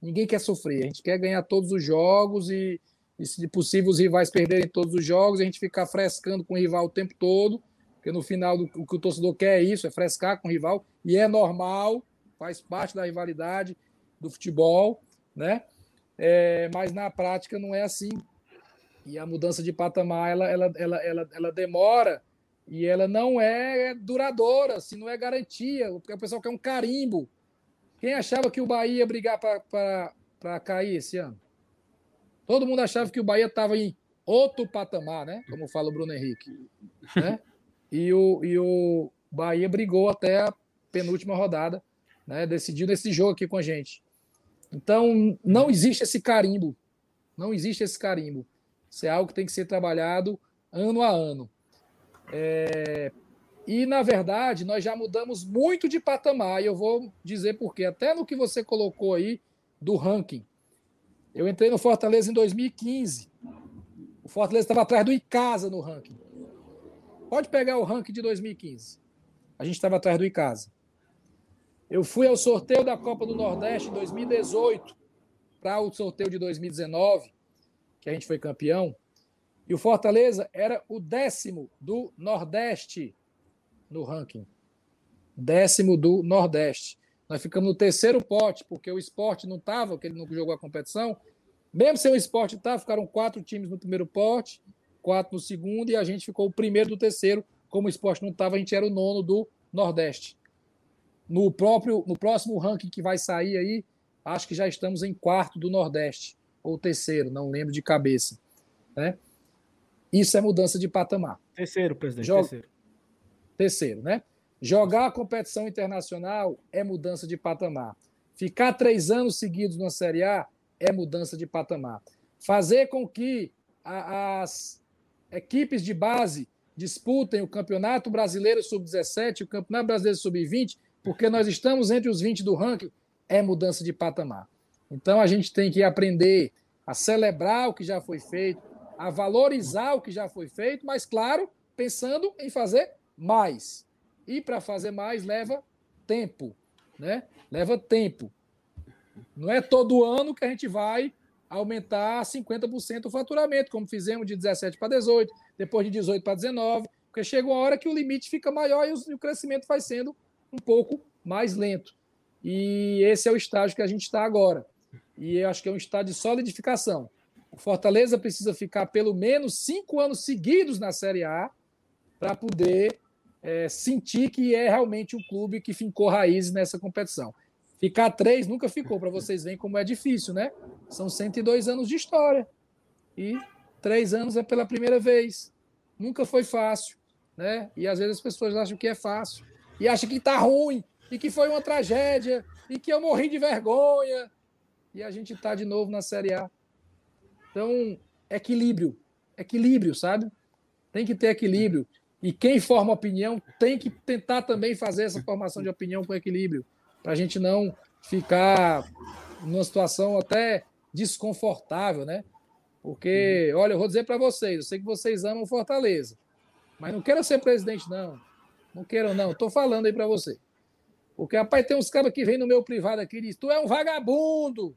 Ninguém quer sofrer. A gente quer ganhar todos os jogos e, e se possível, os rivais perderem todos os jogos, a gente ficar frescando com o rival o tempo todo, porque no final do, o que o torcedor quer é isso, é frescar com o rival, e é normal, faz parte da rivalidade do futebol, né? É, mas na prática não é assim. E a mudança de patamar, ela, ela, ela, ela, ela demora e ela não é duradoura, assim, não é garantia, porque o pessoal quer um carimbo. Quem achava que o Bahia ia brigar para cair esse ano? Todo mundo achava que o Bahia estava em outro patamar, né? Como fala o Bruno Henrique. Né? E, o, e o Bahia brigou até a penúltima rodada, né? decidiu nesse jogo aqui com a gente. Então, não existe esse carimbo. Não existe esse carimbo. Isso é algo que tem que ser trabalhado ano a ano. É, e, na verdade, nós já mudamos muito de patamar, e eu vou dizer por quê. Até no que você colocou aí do ranking. Eu entrei no Fortaleza em 2015. O Fortaleza estava atrás do Icasa no ranking. Pode pegar o ranking de 2015. A gente estava atrás do Icasa. Eu fui ao sorteio da Copa do Nordeste em 2018 para o sorteio de 2019, que a gente foi campeão. E o Fortaleza era o décimo do Nordeste no ranking. Décimo do Nordeste. Nós ficamos no terceiro pote, porque o esporte não estava, que ele não jogou a competição. Mesmo sem o esporte estar, tá, ficaram quatro times no primeiro pote, quatro no segundo, e a gente ficou o primeiro do terceiro. Como o esporte não estava, a gente era o nono do Nordeste. No próprio, no próximo ranking que vai sair aí, acho que já estamos em quarto do Nordeste, ou terceiro, não lembro de cabeça. Né? Isso é mudança de patamar. Terceiro, presidente. Joga... Terceiro. Terceiro, né? Jogar a competição internacional é mudança de patamar. Ficar três anos seguidos na Série A é mudança de patamar. Fazer com que a, as equipes de base disputem o Campeonato Brasileiro Sub-17 o Campeonato Brasileiro Sub-20, porque nós estamos entre os 20 do ranking, é mudança de patamar. Então a gente tem que aprender a celebrar o que já foi feito, a valorizar o que já foi feito, mas, claro, pensando em fazer mais. E para fazer mais leva tempo. né? Leva tempo. Não é todo ano que a gente vai aumentar 50% o faturamento, como fizemos de 17 para 18, depois de 18 para 19, porque chega uma hora que o limite fica maior e o crescimento vai sendo um pouco mais lento. E esse é o estágio que a gente está agora. E eu acho que é um estágio de solidificação. O Fortaleza precisa ficar pelo menos cinco anos seguidos na Série A para poder é, sentir que é realmente um clube que fincou raízes nessa competição. Ficar três nunca ficou, para vocês verem como é difícil, né? São 102 anos de história. E três anos é pela primeira vez. Nunca foi fácil, né? E às vezes as pessoas acham que é fácil. E acham que tá ruim, e que foi uma tragédia, e que eu morri de vergonha. E a gente tá de novo na Série A. Então, equilíbrio. Equilíbrio, sabe? Tem que ter equilíbrio. E quem forma opinião tem que tentar também fazer essa formação de opinião com equilíbrio para a gente não ficar numa situação até desconfortável, né? Porque, uhum. olha, eu vou dizer para vocês, eu sei que vocês amam Fortaleza, mas não quero ser presidente, não. Não quero, não. Estou falando aí para você. Porque, rapaz, tem uns caras que vêm no meu privado aqui e dizem: Tu é um vagabundo,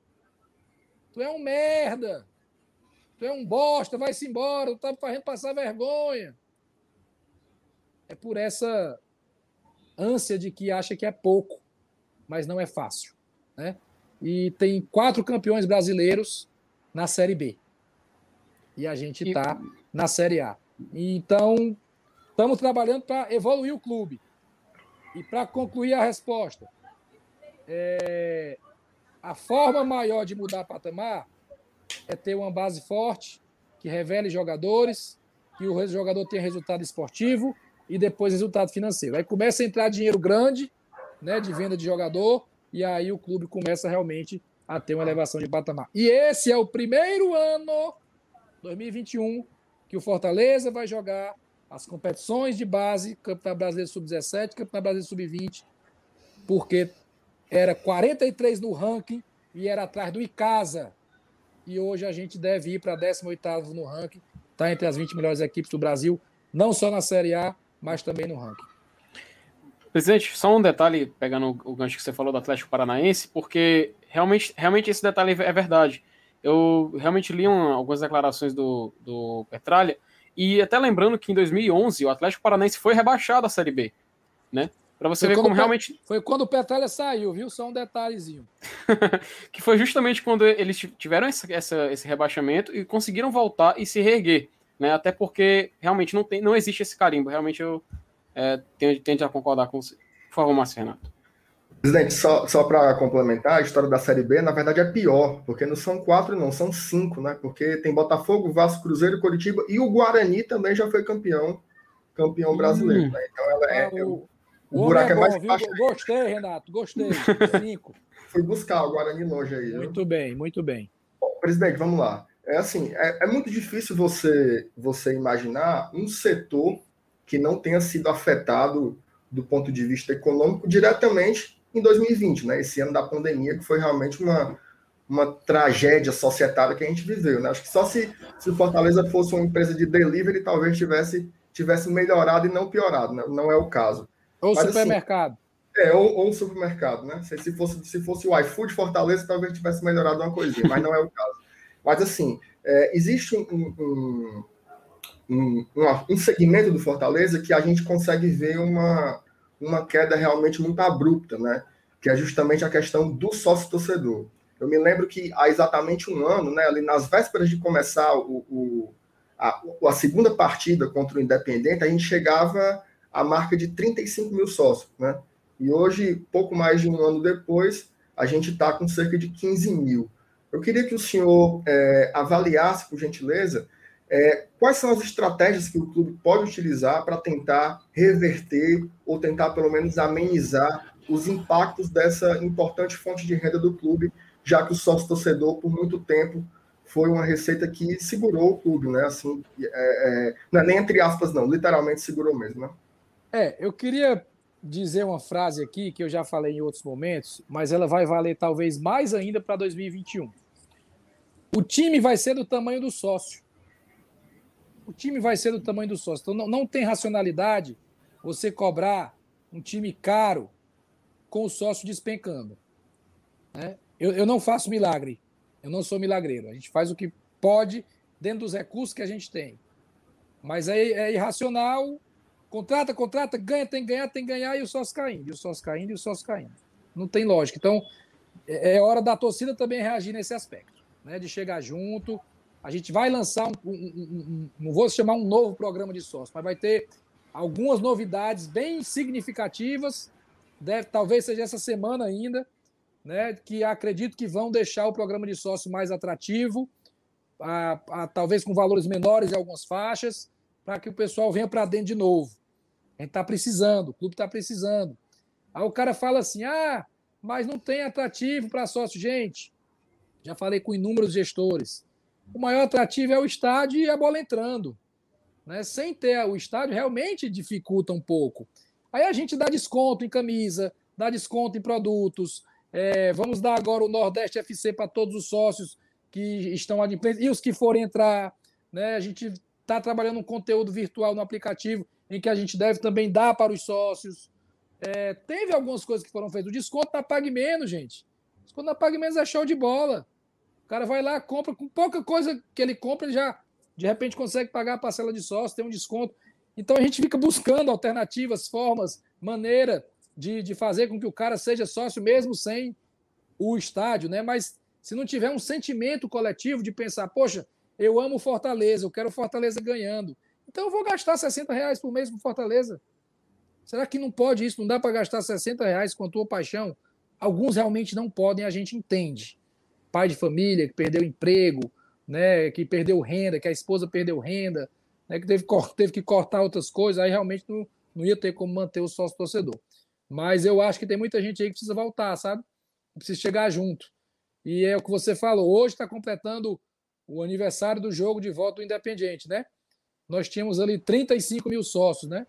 tu é um merda, tu é um bosta, vai-se embora, tu tá fazendo passar vergonha. É por essa ânsia de que acha que é pouco mas não é fácil. Né? E tem quatro campeões brasileiros na Série B. E a gente está na Série A. Então, estamos trabalhando para evoluir o clube. E para concluir a resposta, é, a forma maior de mudar patamar é ter uma base forte, que revele jogadores, que o jogador tenha resultado esportivo e depois resultado financeiro. Aí começa a entrar dinheiro grande né, de venda de jogador, e aí o clube começa realmente a ter uma elevação de patamar. E esse é o primeiro ano, 2021, que o Fortaleza vai jogar as competições de base, Campeonato Brasileiro Sub-17, Campeonato Brasileiro Sub-20, porque era 43 no ranking e era atrás do Icasa. E hoje a gente deve ir para 18º no ranking, está entre as 20 melhores equipes do Brasil, não só na Série A, mas também no ranking. Presidente, só um detalhe, pegando o gancho que você falou do Atlético Paranaense, porque realmente, realmente esse detalhe é verdade. Eu realmente li um, algumas declarações do, do Petralha, e até lembrando que em 2011 o Atlético Paranaense foi rebaixado à Série B, né? Para você foi ver como realmente. Foi quando o Petralha saiu, viu? Só um detalhezinho. que foi justamente quando eles tiveram essa, essa, esse rebaixamento e conseguiram voltar e se reerguer, né? Até porque realmente não, tem, não existe esse carimbo. Realmente eu é, tende a concordar com você. Por favor, Márcio Renato. Presidente, só, só para complementar, a história da Série B, na verdade, é pior, porque não são quatro, não, são cinco, né? Porque tem Botafogo, Vasco, Cruzeiro, Curitiba e o Guarani também já foi campeão, campeão hum. brasileiro. Né? Então ela é. Ah, o, o, buraco é, bom, é mais baixo. Gostei, Renato, gostei. Cinco. Fui buscar o Guarani longe aí. Muito viu? bem, muito bem. Bom, presidente, vamos lá. É assim, é, é muito difícil você, você imaginar um setor que não tenha sido afetado do ponto de vista econômico diretamente em 2020, né? Esse ano da pandemia, que foi realmente uma, uma tragédia societária que a gente viveu, né? Acho que só se, se Fortaleza fosse uma empresa de delivery, talvez tivesse, tivesse melhorado e não piorado, né? Não é o caso. Ou Mas, assim, supermercado. Assim, é, ou, ou um supermercado, né? Se, se, fosse, se fosse o iFood Fortaleza, talvez tivesse melhorado uma coisinha, mas não é o caso. Mas, assim, é, existe um, um um, um segmento do Fortaleza que a gente consegue ver uma, uma queda realmente muito abrupta, né? Que é justamente a questão do sócio-torcedor. Eu me lembro que há exatamente um ano, né, ali nas vésperas de começar o, o a, a, segunda partida contra o Independente, a gente chegava à marca de 35 mil sócios, né? E hoje, pouco mais de um ano depois, a gente está com cerca de 15 mil. Eu queria que o senhor é, avaliasse, por gentileza, é, quais são as estratégias que o clube pode utilizar para tentar reverter ou tentar pelo menos amenizar os impactos dessa importante fonte de renda do clube, já que o sócio torcedor por muito tempo foi uma receita que segurou o clube, né? Assim, é, é, não é nem entre aspas, não, literalmente segurou mesmo, né? É, eu queria dizer uma frase aqui que eu já falei em outros momentos, mas ela vai valer talvez mais ainda para 2021. O time vai ser do tamanho do sócio o time vai ser do tamanho do sócio. Então não, não tem racionalidade você cobrar um time caro com o sócio despencando. Né? Eu, eu não faço milagre, eu não sou milagreiro. A gente faz o que pode dentro dos recursos que a gente tem. Mas é, é irracional. Contrata, contrata, ganha, tem que ganhar, tem que ganhar, e o sócio caindo, e o sócio caindo, e o sócio caindo. Não tem lógica. Então, é, é hora da torcida também reagir nesse aspecto, né? De chegar junto. A gente vai lançar um, um, um, não vou chamar um novo programa de sócio, mas vai ter algumas novidades bem significativas. Deve, talvez seja essa semana ainda, né? Que acredito que vão deixar o programa de sócio mais atrativo a, a, talvez com valores menores em algumas faixas, para que o pessoal venha para dentro de novo. A gente está precisando, o clube está precisando. Aí o cara fala assim: ah, mas não tem atrativo para sócio. Gente, já falei com inúmeros gestores. O maior atrativo é o estádio e a bola entrando. Né? Sem ter o estádio, realmente dificulta um pouco. Aí a gente dá desconto em camisa, dá desconto em produtos. É, vamos dar agora o Nordeste FC para todos os sócios que estão adimplentes e os que forem entrar. Né? A gente está trabalhando um conteúdo virtual no aplicativo em que a gente deve também dar para os sócios. É, teve algumas coisas que foram feitas. O desconto na Pague Menos, gente. O desconto na Pague Menos é show de bola. O cara vai lá, compra, com pouca coisa que ele compra, ele já de repente consegue pagar a parcela de sócio, tem um desconto. Então a gente fica buscando alternativas, formas, maneira de, de fazer com que o cara seja sócio mesmo sem o estádio, né? Mas se não tiver um sentimento coletivo de pensar, poxa, eu amo Fortaleza, eu quero Fortaleza ganhando, então eu vou gastar 60 reais por mês com Fortaleza. Será que não pode isso? Não dá para gastar 60 reais com a tua paixão? Alguns realmente não podem, a gente entende. Pai de família que perdeu emprego, né, que perdeu renda, que a esposa perdeu renda, né, que teve, teve que cortar outras coisas, aí realmente não, não ia ter como manter o sócio torcedor. Mas eu acho que tem muita gente aí que precisa voltar, sabe? Precisa chegar junto. E é o que você falou, hoje está completando o aniversário do jogo de volta do Independiente, né? Nós tínhamos ali 35 mil sócios, né?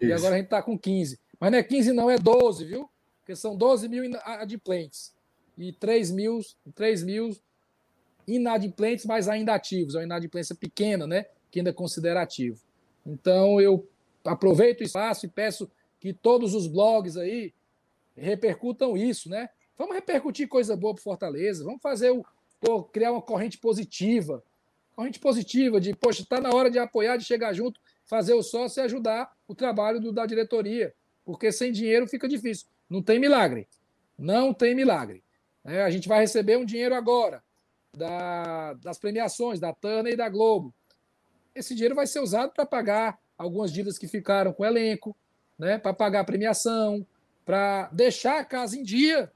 Isso. E agora a gente está com 15. Mas não é 15, não, é 12, viu? Porque são 12 mil adimplentes. E 3 mil, 3 mil inadimplentes, mas ainda ativos. É uma inadimplência pequena, né? Que ainda é considera ativo. Então eu aproveito o espaço e peço que todos os blogs aí repercutam isso, né? Vamos repercutir coisa boa para Fortaleza, vamos fazer o pô, criar uma corrente positiva. Corrente positiva de, poxa, está na hora de apoiar, de chegar junto, fazer o sócio e ajudar o trabalho do, da diretoria. Porque sem dinheiro fica difícil. Não tem milagre. Não tem milagre. É, a gente vai receber um dinheiro agora da, das premiações da Turner e da Globo. Esse dinheiro vai ser usado para pagar algumas dívidas que ficaram com o elenco, né, para pagar a premiação, para deixar a casa em dia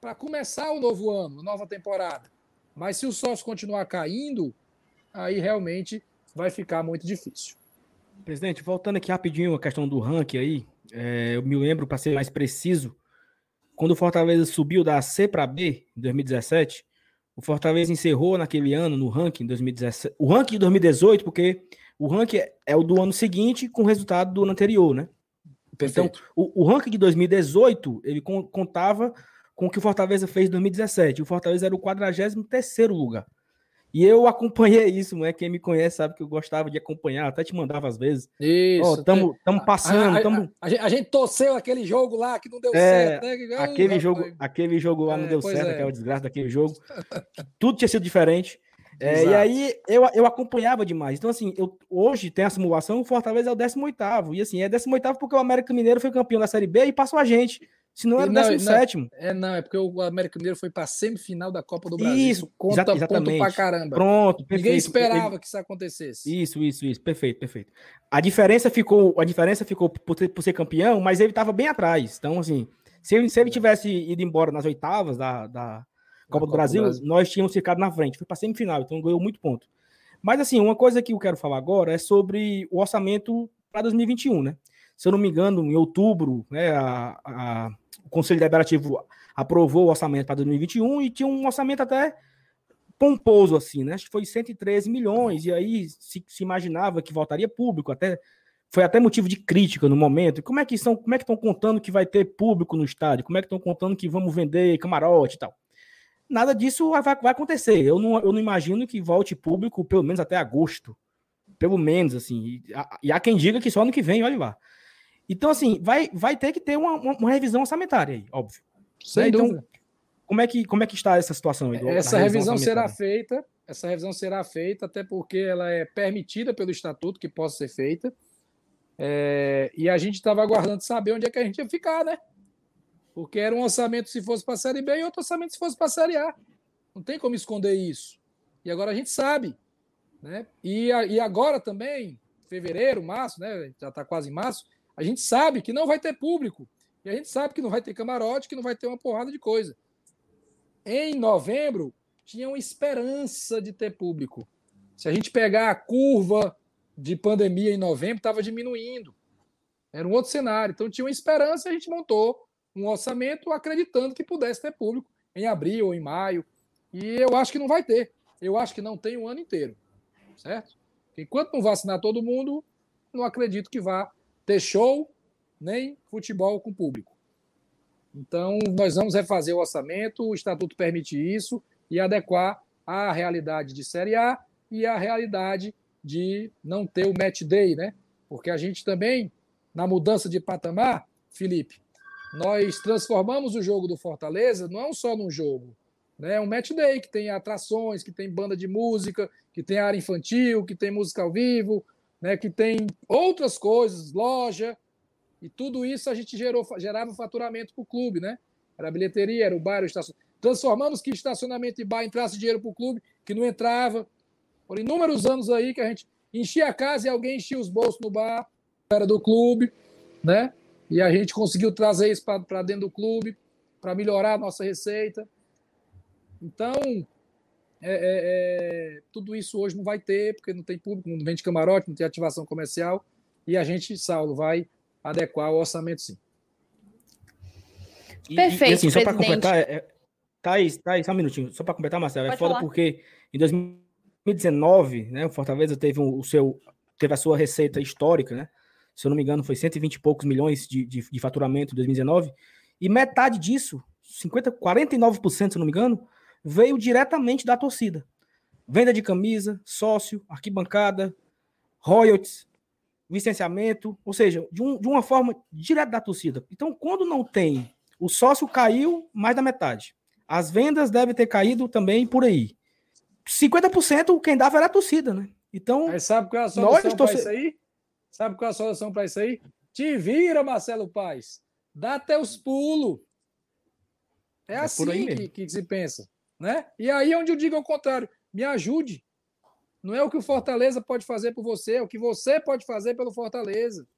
para começar o novo ano, nova temporada. Mas se o sócio continuar caindo, aí realmente vai ficar muito difícil. Presidente, voltando aqui rapidinho a questão do ranking aí, é, eu me lembro, para ser mais preciso, quando o Fortaleza subiu da C para B em 2017, o Fortaleza encerrou naquele ano no ranking 2017, o ranking de 2018, porque o ranking é o do ano seguinte com o resultado do ano anterior, né? Perfeito. Então, o, o ranking de 2018, ele contava com o que o Fortaleza fez em 2017. O Fortaleza era o 43 lugar. E eu acompanhei isso, né? Quem me conhece sabe que eu gostava de acompanhar, até te mandava às vezes. Isso. Estamos oh, passando. A, tamo... A, a, a, gente torceu aquele jogo lá que não deu é, certo. Né? Aquele, jogo, aquele jogo lá é, não deu certo, é. aquela desgraça daquele jogo. Tudo tinha sido diferente. É, e aí eu, eu acompanhava demais. Então, assim, eu, hoje tem a simulação, o Fortaleza é o 18. E assim, é 18 porque o América Mineiro foi campeão da Série B e passou a gente. Se não era o 17. É, não, é porque o América Mineiro foi para a semifinal da Copa do Brasil. Isso, conta exatamente. ponto pra caramba. Pronto, perfeito. Ninguém esperava que isso acontecesse. Isso, isso, isso. Perfeito, perfeito. A diferença ficou, a diferença ficou por, por ser campeão, mas ele estava bem atrás. Então, assim, se ele, se ele tivesse ido embora nas oitavas da, da Copa, do, Brasil, do Brasil, nós tínhamos ficado na frente. Foi para semifinal, então ganhou muito ponto. Mas, assim, uma coisa que eu quero falar agora é sobre o orçamento para 2021, né? Se eu não me engano, em outubro, né, a, a o Conselho Deliberativo aprovou o orçamento para 2021 e tinha um orçamento até pomposo, assim, né? Acho que foi 113 milhões, e aí se, se imaginava que voltaria público, até foi até motivo de crítica no momento. Como é que são, como é que estão contando que vai ter público no estádio? Como é que estão contando que vamos vender camarote e tal? Nada disso vai, vai acontecer. Eu não, eu não imagino que volte público pelo menos até agosto. Pelo menos, assim. E, e há quem diga que só ano que vem, olha lá. Então, assim, vai, vai ter que ter uma, uma, revisão orçamentária aí, óbvio. Sem né? dúvida. Então, como é, que, como é que está essa situação aí? Do, essa revisão, revisão será feita, essa revisão será feita, até porque ela é permitida pelo estatuto que possa ser feita. É, e a gente estava aguardando saber onde é que a gente ia ficar, né? Porque era um orçamento se fosse para a Série B e outro orçamento se fosse para a Série A. Não tem como esconder isso. E agora a gente sabe. Né? E, a, e agora também, fevereiro, março, né? já está quase em março, a gente sabe que não vai ter público. E a gente sabe que não vai ter camarote, que não vai ter uma porrada de coisa. Em novembro, tinha uma esperança de ter público. Se a gente pegar a curva de pandemia em novembro, estava diminuindo. Era um outro cenário. Então tinha uma esperança, a gente montou um orçamento acreditando que pudesse ter público em abril ou em maio. E eu acho que não vai ter. Eu acho que não tem o um ano inteiro. Certo? Enquanto não vacinar todo mundo, não acredito que vá ter show nem futebol com público. Então, nós vamos refazer o orçamento, o estatuto permite isso e adequar à realidade de Série A e à realidade de não ter o match day, né? Porque a gente também, na mudança de patamar, Felipe, nós transformamos o jogo do Fortaleza não só num jogo, né? É um match day que tem atrações, que tem banda de música, que tem área infantil, que tem música ao vivo, né? Que tem outras coisas, loja, e tudo isso a gente gerou, gerava faturamento para o clube, né? Era bilheteria, era o bar, o estacionamento. Transformamos que estacionamento e bar entrasse dinheiro para o clube, que não entrava. Por inúmeros anos aí que a gente enchia a casa e alguém enchia os bolsos no bar, era do clube, né? E a gente conseguiu trazer isso para dentro do clube, para melhorar a nossa receita. Então, é, é, é, tudo isso hoje não vai ter, porque não tem público, não vende camarote, não tem ativação comercial. E a gente, Saulo, vai adequar o orçamento, sim. Perfeito, e, assim, só para completar, é, é, Thaís, Thaís, só um minutinho, só para completar, Marcelo, é Pode é foda falar. porque em 2019, né, o Fortaleza teve um, o seu, teve a sua receita histórica, né, se eu não me engano, foi 120 e poucos milhões de, de, de faturamento em 2019, e metade disso, 50, 49%, se eu não me engano, veio diretamente da torcida. Venda de camisa, sócio, arquibancada, royalties, licenciamento, ou seja, de, um, de uma forma direta da torcida. Então, quando não tem, o sócio caiu mais da metade. As vendas devem ter caído também por aí. 50% quem dava era a torcida, né? Então, sabe qual é a solução para isso aí? Sabe qual é a solução para isso aí? Te vira, Marcelo Paz. Dá até os pulos. É, é assim que, que se pensa. Né? E aí é onde eu digo ao contrário. Me ajude. Não é o que o Fortaleza pode fazer por você, é o que você pode fazer pelo Fortaleza.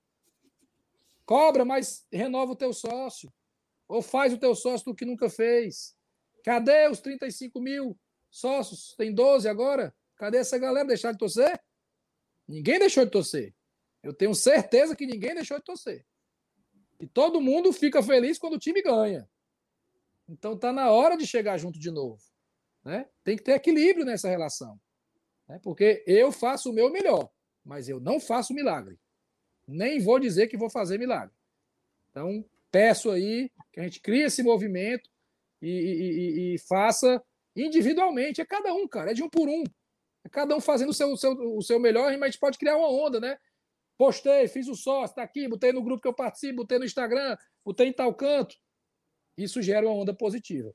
Cobra, mas renova o teu sócio. Ou faz o teu sócio do que nunca fez. Cadê os 35 mil sócios? Tem 12 agora? Cadê essa galera deixar de torcer? Ninguém deixou de torcer. Eu tenho certeza que ninguém deixou de torcer. E todo mundo fica feliz quando o time ganha. Então tá na hora de chegar junto de novo. Né? Tem que ter equilíbrio nessa relação. Né? Porque eu faço o meu melhor, mas eu não faço milagre. Nem vou dizer que vou fazer milagre. Então, peço aí que a gente crie esse movimento e, e, e, e faça individualmente. É cada um, cara. É de um por um. É cada um fazendo o seu, o seu, o seu melhor, mas a gente pode criar uma onda, né? Postei, fiz o sócio, tá aqui, botei no grupo que eu participo, botei no Instagram, botei em tal canto. Isso gera uma onda positiva.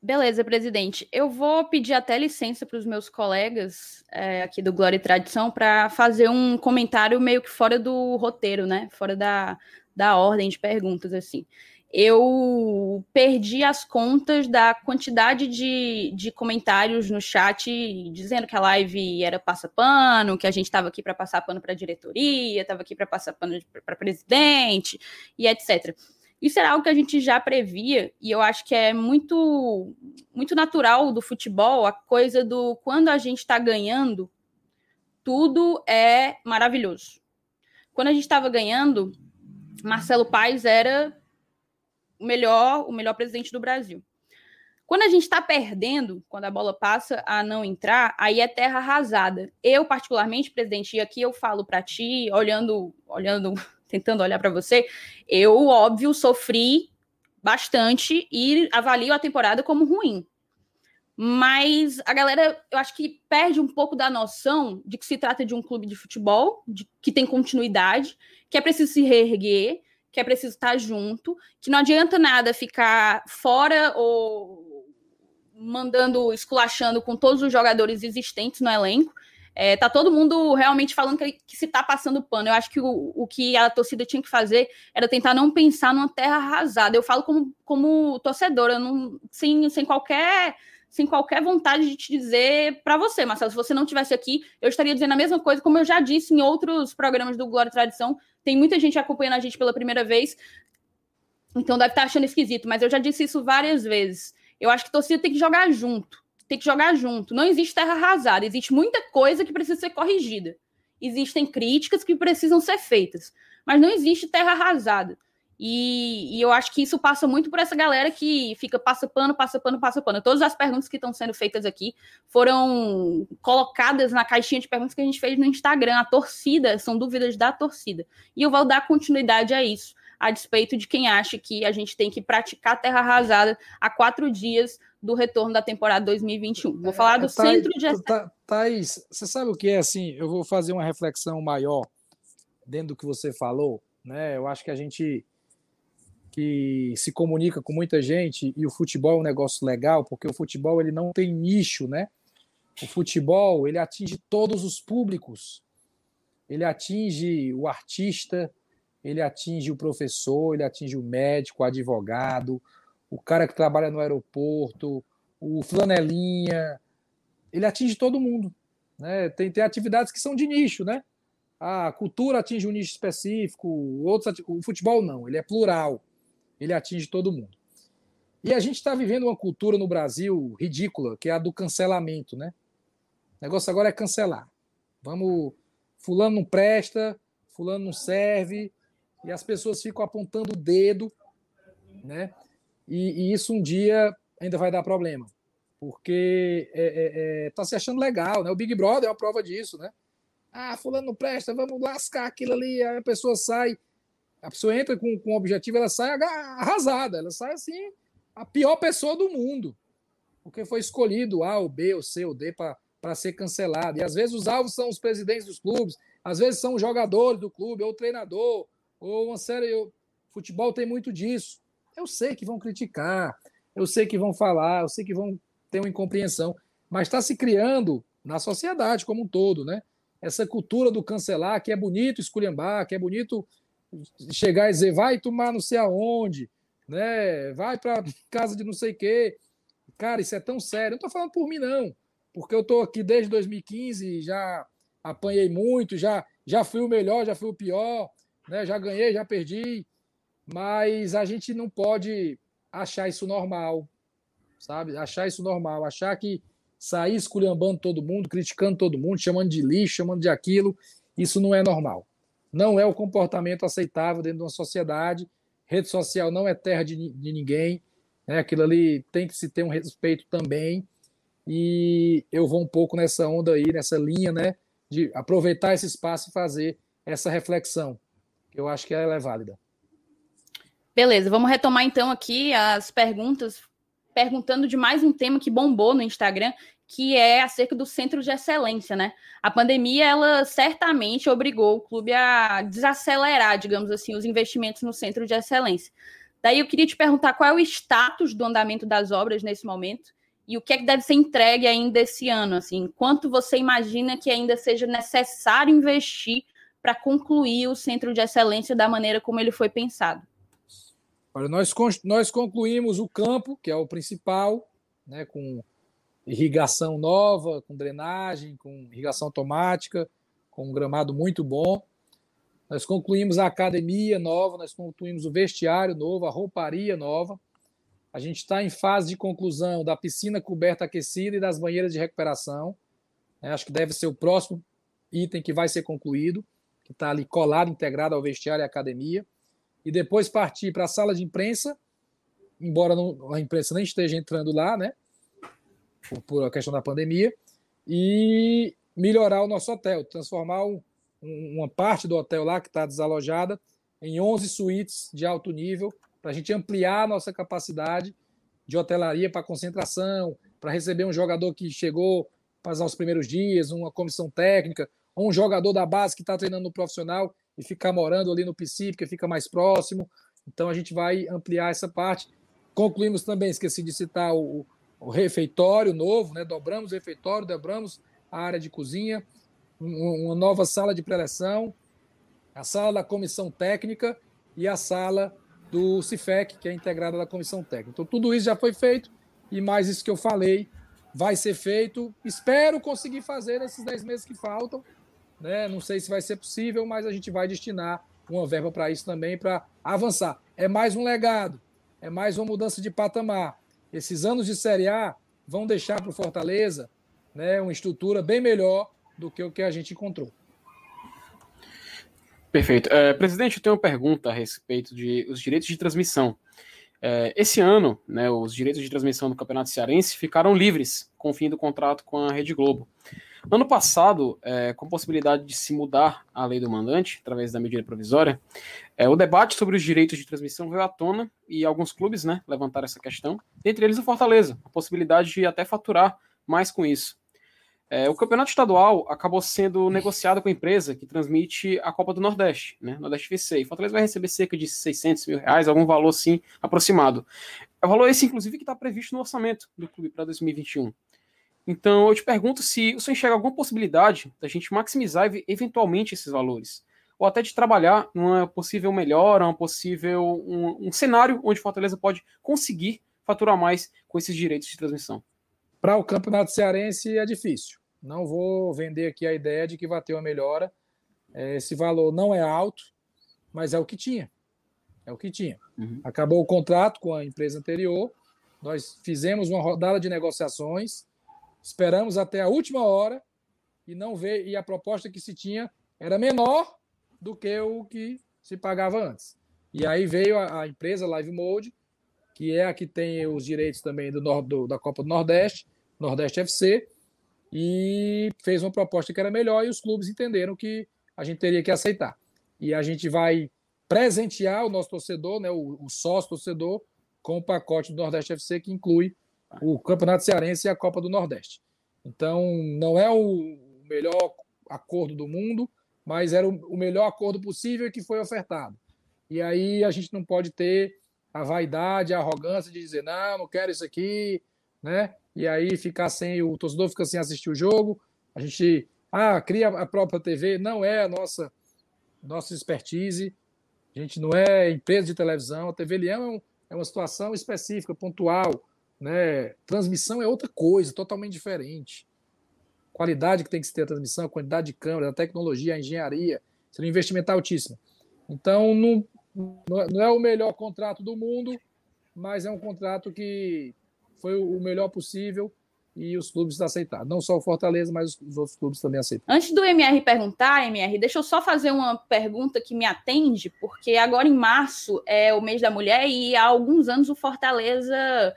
Beleza, presidente. Eu vou pedir até licença para os meus colegas é, aqui do Glória e Tradição para fazer um comentário meio que fora do roteiro, né? Fora da, da ordem de perguntas, assim. Eu perdi as contas da quantidade de, de comentários no chat dizendo que a live era passa-pano, que a gente estava aqui para passar pano para a diretoria, estava aqui para passar pano para presidente e etc. Isso era algo que a gente já previa, e eu acho que é muito, muito natural do futebol a coisa do quando a gente está ganhando, tudo é maravilhoso. Quando a gente estava ganhando, Marcelo Paes era o melhor, o melhor presidente do Brasil. Quando a gente está perdendo, quando a bola passa a não entrar, aí é terra arrasada. Eu, particularmente, presidente, e aqui eu falo para ti, olhando, olhando tentando olhar para você, eu, óbvio, sofri bastante e avalio a temporada como ruim. Mas a galera, eu acho que perde um pouco da noção de que se trata de um clube de futebol, de, que tem continuidade, que é preciso se reerguer, que é preciso estar junto, que não adianta nada ficar fora ou mandando, esculachando com todos os jogadores existentes no elenco. É, tá todo mundo realmente falando que, que se tá passando pano. Eu acho que o, o que a torcida tinha que fazer era tentar não pensar numa terra arrasada. Eu falo como, como torcedora, não, sem, sem qualquer sem qualquer vontade de te dizer para você, Marcelo, se você não tivesse aqui, eu estaria dizendo a mesma coisa, como eu já disse em outros programas do Glória e Tradição. Tem muita gente acompanhando a gente pela primeira vez, então deve estar achando esquisito, mas eu já disse isso várias vezes. Eu acho que torcida tem que jogar junto tem que jogar junto. Não existe terra arrasada, existe muita coisa que precisa ser corrigida. Existem críticas que precisam ser feitas, mas não existe terra arrasada. E, e, eu acho que isso passa muito por essa galera que fica passa pano, passa pano, passa pano. Todas as perguntas que estão sendo feitas aqui foram colocadas na caixinha de perguntas que a gente fez no Instagram. A torcida, são dúvidas da torcida. E eu vou dar continuidade a isso, a despeito de quem acha que a gente tem que praticar terra arrasada há quatro dias do retorno da temporada 2021. Vou falar do é, centro de. Thaís, você sabe o que é assim? Eu vou fazer uma reflexão maior dentro do que você falou. Né? Eu acho que a gente que se comunica com muita gente e o futebol é um negócio legal, porque o futebol ele não tem nicho, né? O futebol ele atinge todos os públicos. Ele atinge o artista, ele atinge o professor, ele atinge o médico, o advogado, o cara que trabalha no aeroporto, o flanelinha, ele atinge todo mundo. Né? Tem, tem atividades que são de nicho, né? A cultura atinge um nicho específico, outros, o futebol não, ele é plural, ele atinge todo mundo. E a gente está vivendo uma cultura no Brasil ridícula, que é a do cancelamento, né? O negócio agora é cancelar. Vamos, fulano não presta, fulano não serve, e as pessoas ficam apontando o dedo, né? E, e, isso um dia ainda vai dar problema, porque está é, é, é, tá se achando legal, né? O Big Brother é uma prova disso, né? Ah, fulano não presta, vamos lascar aquilo ali, aí a pessoa sai, a pessoa entra com, com um objetivo, ela sai arrasada, ela sai assim, a pior pessoa do mundo, porque foi escolhido A, o B, o C, o D para ser cancelado. E às vezes os alvos são os presidentes dos clubes, às vezes são os jogadores do clube, ou o treinador, ou uma série. O futebol tem muito disso. Eu sei que vão criticar, eu sei que vão falar, eu sei que vão ter uma incompreensão, mas está se criando na sociedade como um todo, né? Essa cultura do cancelar, que é bonito esculhambar, que é bonito chegar e dizer, vai tomar não sei aonde, né? Vai para casa de não sei quê. Cara, isso é tão sério. Não estou falando por mim, não, porque eu estou aqui desde 2015, já apanhei muito, já, já fui o melhor, já fui o pior, né? Já ganhei, já perdi mas a gente não pode achar isso normal, sabe? Achar isso normal, achar que sair esculhambando todo mundo, criticando todo mundo, chamando de lixo, chamando de aquilo, isso não é normal. Não é o comportamento aceitável dentro de uma sociedade. Rede social não é terra de, de ninguém. Né? Aquilo ali tem que se ter um respeito também. E eu vou um pouco nessa onda aí, nessa linha, né? De aproveitar esse espaço e fazer essa reflexão, que eu acho que ela é válida. Beleza, vamos retomar então aqui as perguntas, perguntando de mais um tema que bombou no Instagram, que é acerca do centro de excelência, né? A pandemia, ela certamente obrigou o clube a desacelerar, digamos assim, os investimentos no centro de excelência. Daí eu queria te perguntar qual é o status do andamento das obras nesse momento e o que é que deve ser entregue ainda esse ano, assim, quanto você imagina que ainda seja necessário investir para concluir o centro de excelência da maneira como ele foi pensado? Olha, nós, nós concluímos o campo, que é o principal, né, com irrigação nova, com drenagem, com irrigação automática, com um gramado muito bom. Nós concluímos a academia nova, nós concluímos o vestiário novo, a rouparia nova. A gente está em fase de conclusão da piscina coberta aquecida e das banheiras de recuperação. É, acho que deve ser o próximo item que vai ser concluído, que está ali colado, integrado ao vestiário e academia e depois partir para a sala de imprensa, embora não, a imprensa nem esteja entrando lá, né? Por, por, a questão da pandemia, e melhorar o nosso hotel, transformar um, um, uma parte do hotel lá que está desalojada em 11 suítes de alto nível, para a gente ampliar a nossa capacidade de hotelaria para concentração, para receber um jogador que chegou para os primeiros dias, uma comissão técnica, ou um jogador da base que está treinando no profissional e ficar morando ali no PC, porque fica mais próximo. Então a gente vai ampliar essa parte. Concluímos também, esqueci de citar o, o refeitório novo, né? Dobramos o refeitório, dobramos a área de cozinha, uma nova sala de preleção, a sala da comissão técnica e a sala do CIFEC, que é integrada da comissão técnica. Então, tudo isso já foi feito e mais isso que eu falei vai ser feito. Espero conseguir fazer nesses 10 meses que faltam. Né? Não sei se vai ser possível, mas a gente vai destinar uma verba para isso também, para avançar. É mais um legado, é mais uma mudança de patamar. Esses anos de Série A vão deixar para o Fortaleza né, uma estrutura bem melhor do que o que a gente encontrou. Perfeito. É, presidente, eu tenho uma pergunta a respeito de os direitos de transmissão. É, esse ano, né, os direitos de transmissão do Campeonato Cearense ficaram livres com o fim do contrato com a Rede Globo. Ano passado, é, com possibilidade de se mudar a lei do mandante, através da medida provisória, é, o debate sobre os direitos de transmissão veio à tona e alguns clubes né, levantaram essa questão, entre eles o Fortaleza, a possibilidade de até faturar mais com isso. É, o campeonato estadual acabou sendo negociado com a empresa que transmite a Copa do Nordeste, né? Nordeste FC. E Fortaleza vai receber cerca de 600 mil reais, algum valor assim aproximado. É o valor esse, inclusive, que está previsto no orçamento do clube para 2021. Então, eu te pergunto se você enxerga alguma possibilidade da gente maximizar eventualmente esses valores, ou até de trabalhar numa possível melhora, um possível um, um cenário onde Fortaleza pode conseguir faturar mais com esses direitos de transmissão. Para o Campeonato Cearense é difícil. Não vou vender aqui a ideia de que vai ter uma melhora. É, esse valor não é alto, mas é o que tinha. É o que tinha. Uhum. Acabou o contrato com a empresa anterior. Nós fizemos uma rodada de negociações, esperamos até a última hora e não vê e a proposta que se tinha era menor do que o que se pagava antes. E aí veio a, a empresa Live Mode que é a que tem os direitos também do, do, da Copa do Nordeste, Nordeste FC, e fez uma proposta que era melhor e os clubes entenderam que a gente teria que aceitar. E a gente vai presentear o nosso torcedor, né, o, o sócio torcedor, com o pacote do Nordeste FC que inclui o Campeonato Cearense e a Copa do Nordeste. Então, não é o melhor acordo do mundo, mas era o melhor acordo possível que foi ofertado. E aí a gente não pode ter a vaidade, a arrogância de dizer, não, não quero isso aqui, né? E aí ficar sem, o torcedor fica sem assistir o jogo, a gente, ah, cria a própria TV, não é a nossa, nossa expertise, a gente não é empresa de televisão, a TV Leão é, é uma situação específica, pontual, né? Transmissão é outra coisa, totalmente diferente. Qualidade que tem que se ter a transmissão, a quantidade de câmeras, a tecnologia, a engenharia, seria um investimento altíssimo. Então, não, não é o melhor contrato do mundo, mas é um contrato que foi o melhor possível e os clubes aceitaram. Não só o Fortaleza, mas os outros clubes também aceitaram. Antes do MR perguntar, MR, deixa eu só fazer uma pergunta que me atende, porque agora em março é o mês da mulher e há alguns anos o Fortaleza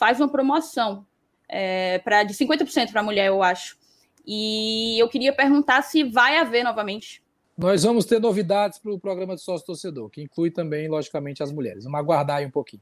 faz uma promoção é, pra, de 50% para a mulher, eu acho. E eu queria perguntar se vai haver novamente nós vamos ter novidades para o programa de sócio torcedor, que inclui também, logicamente, as mulheres. Vamos aguardar aí um pouquinho.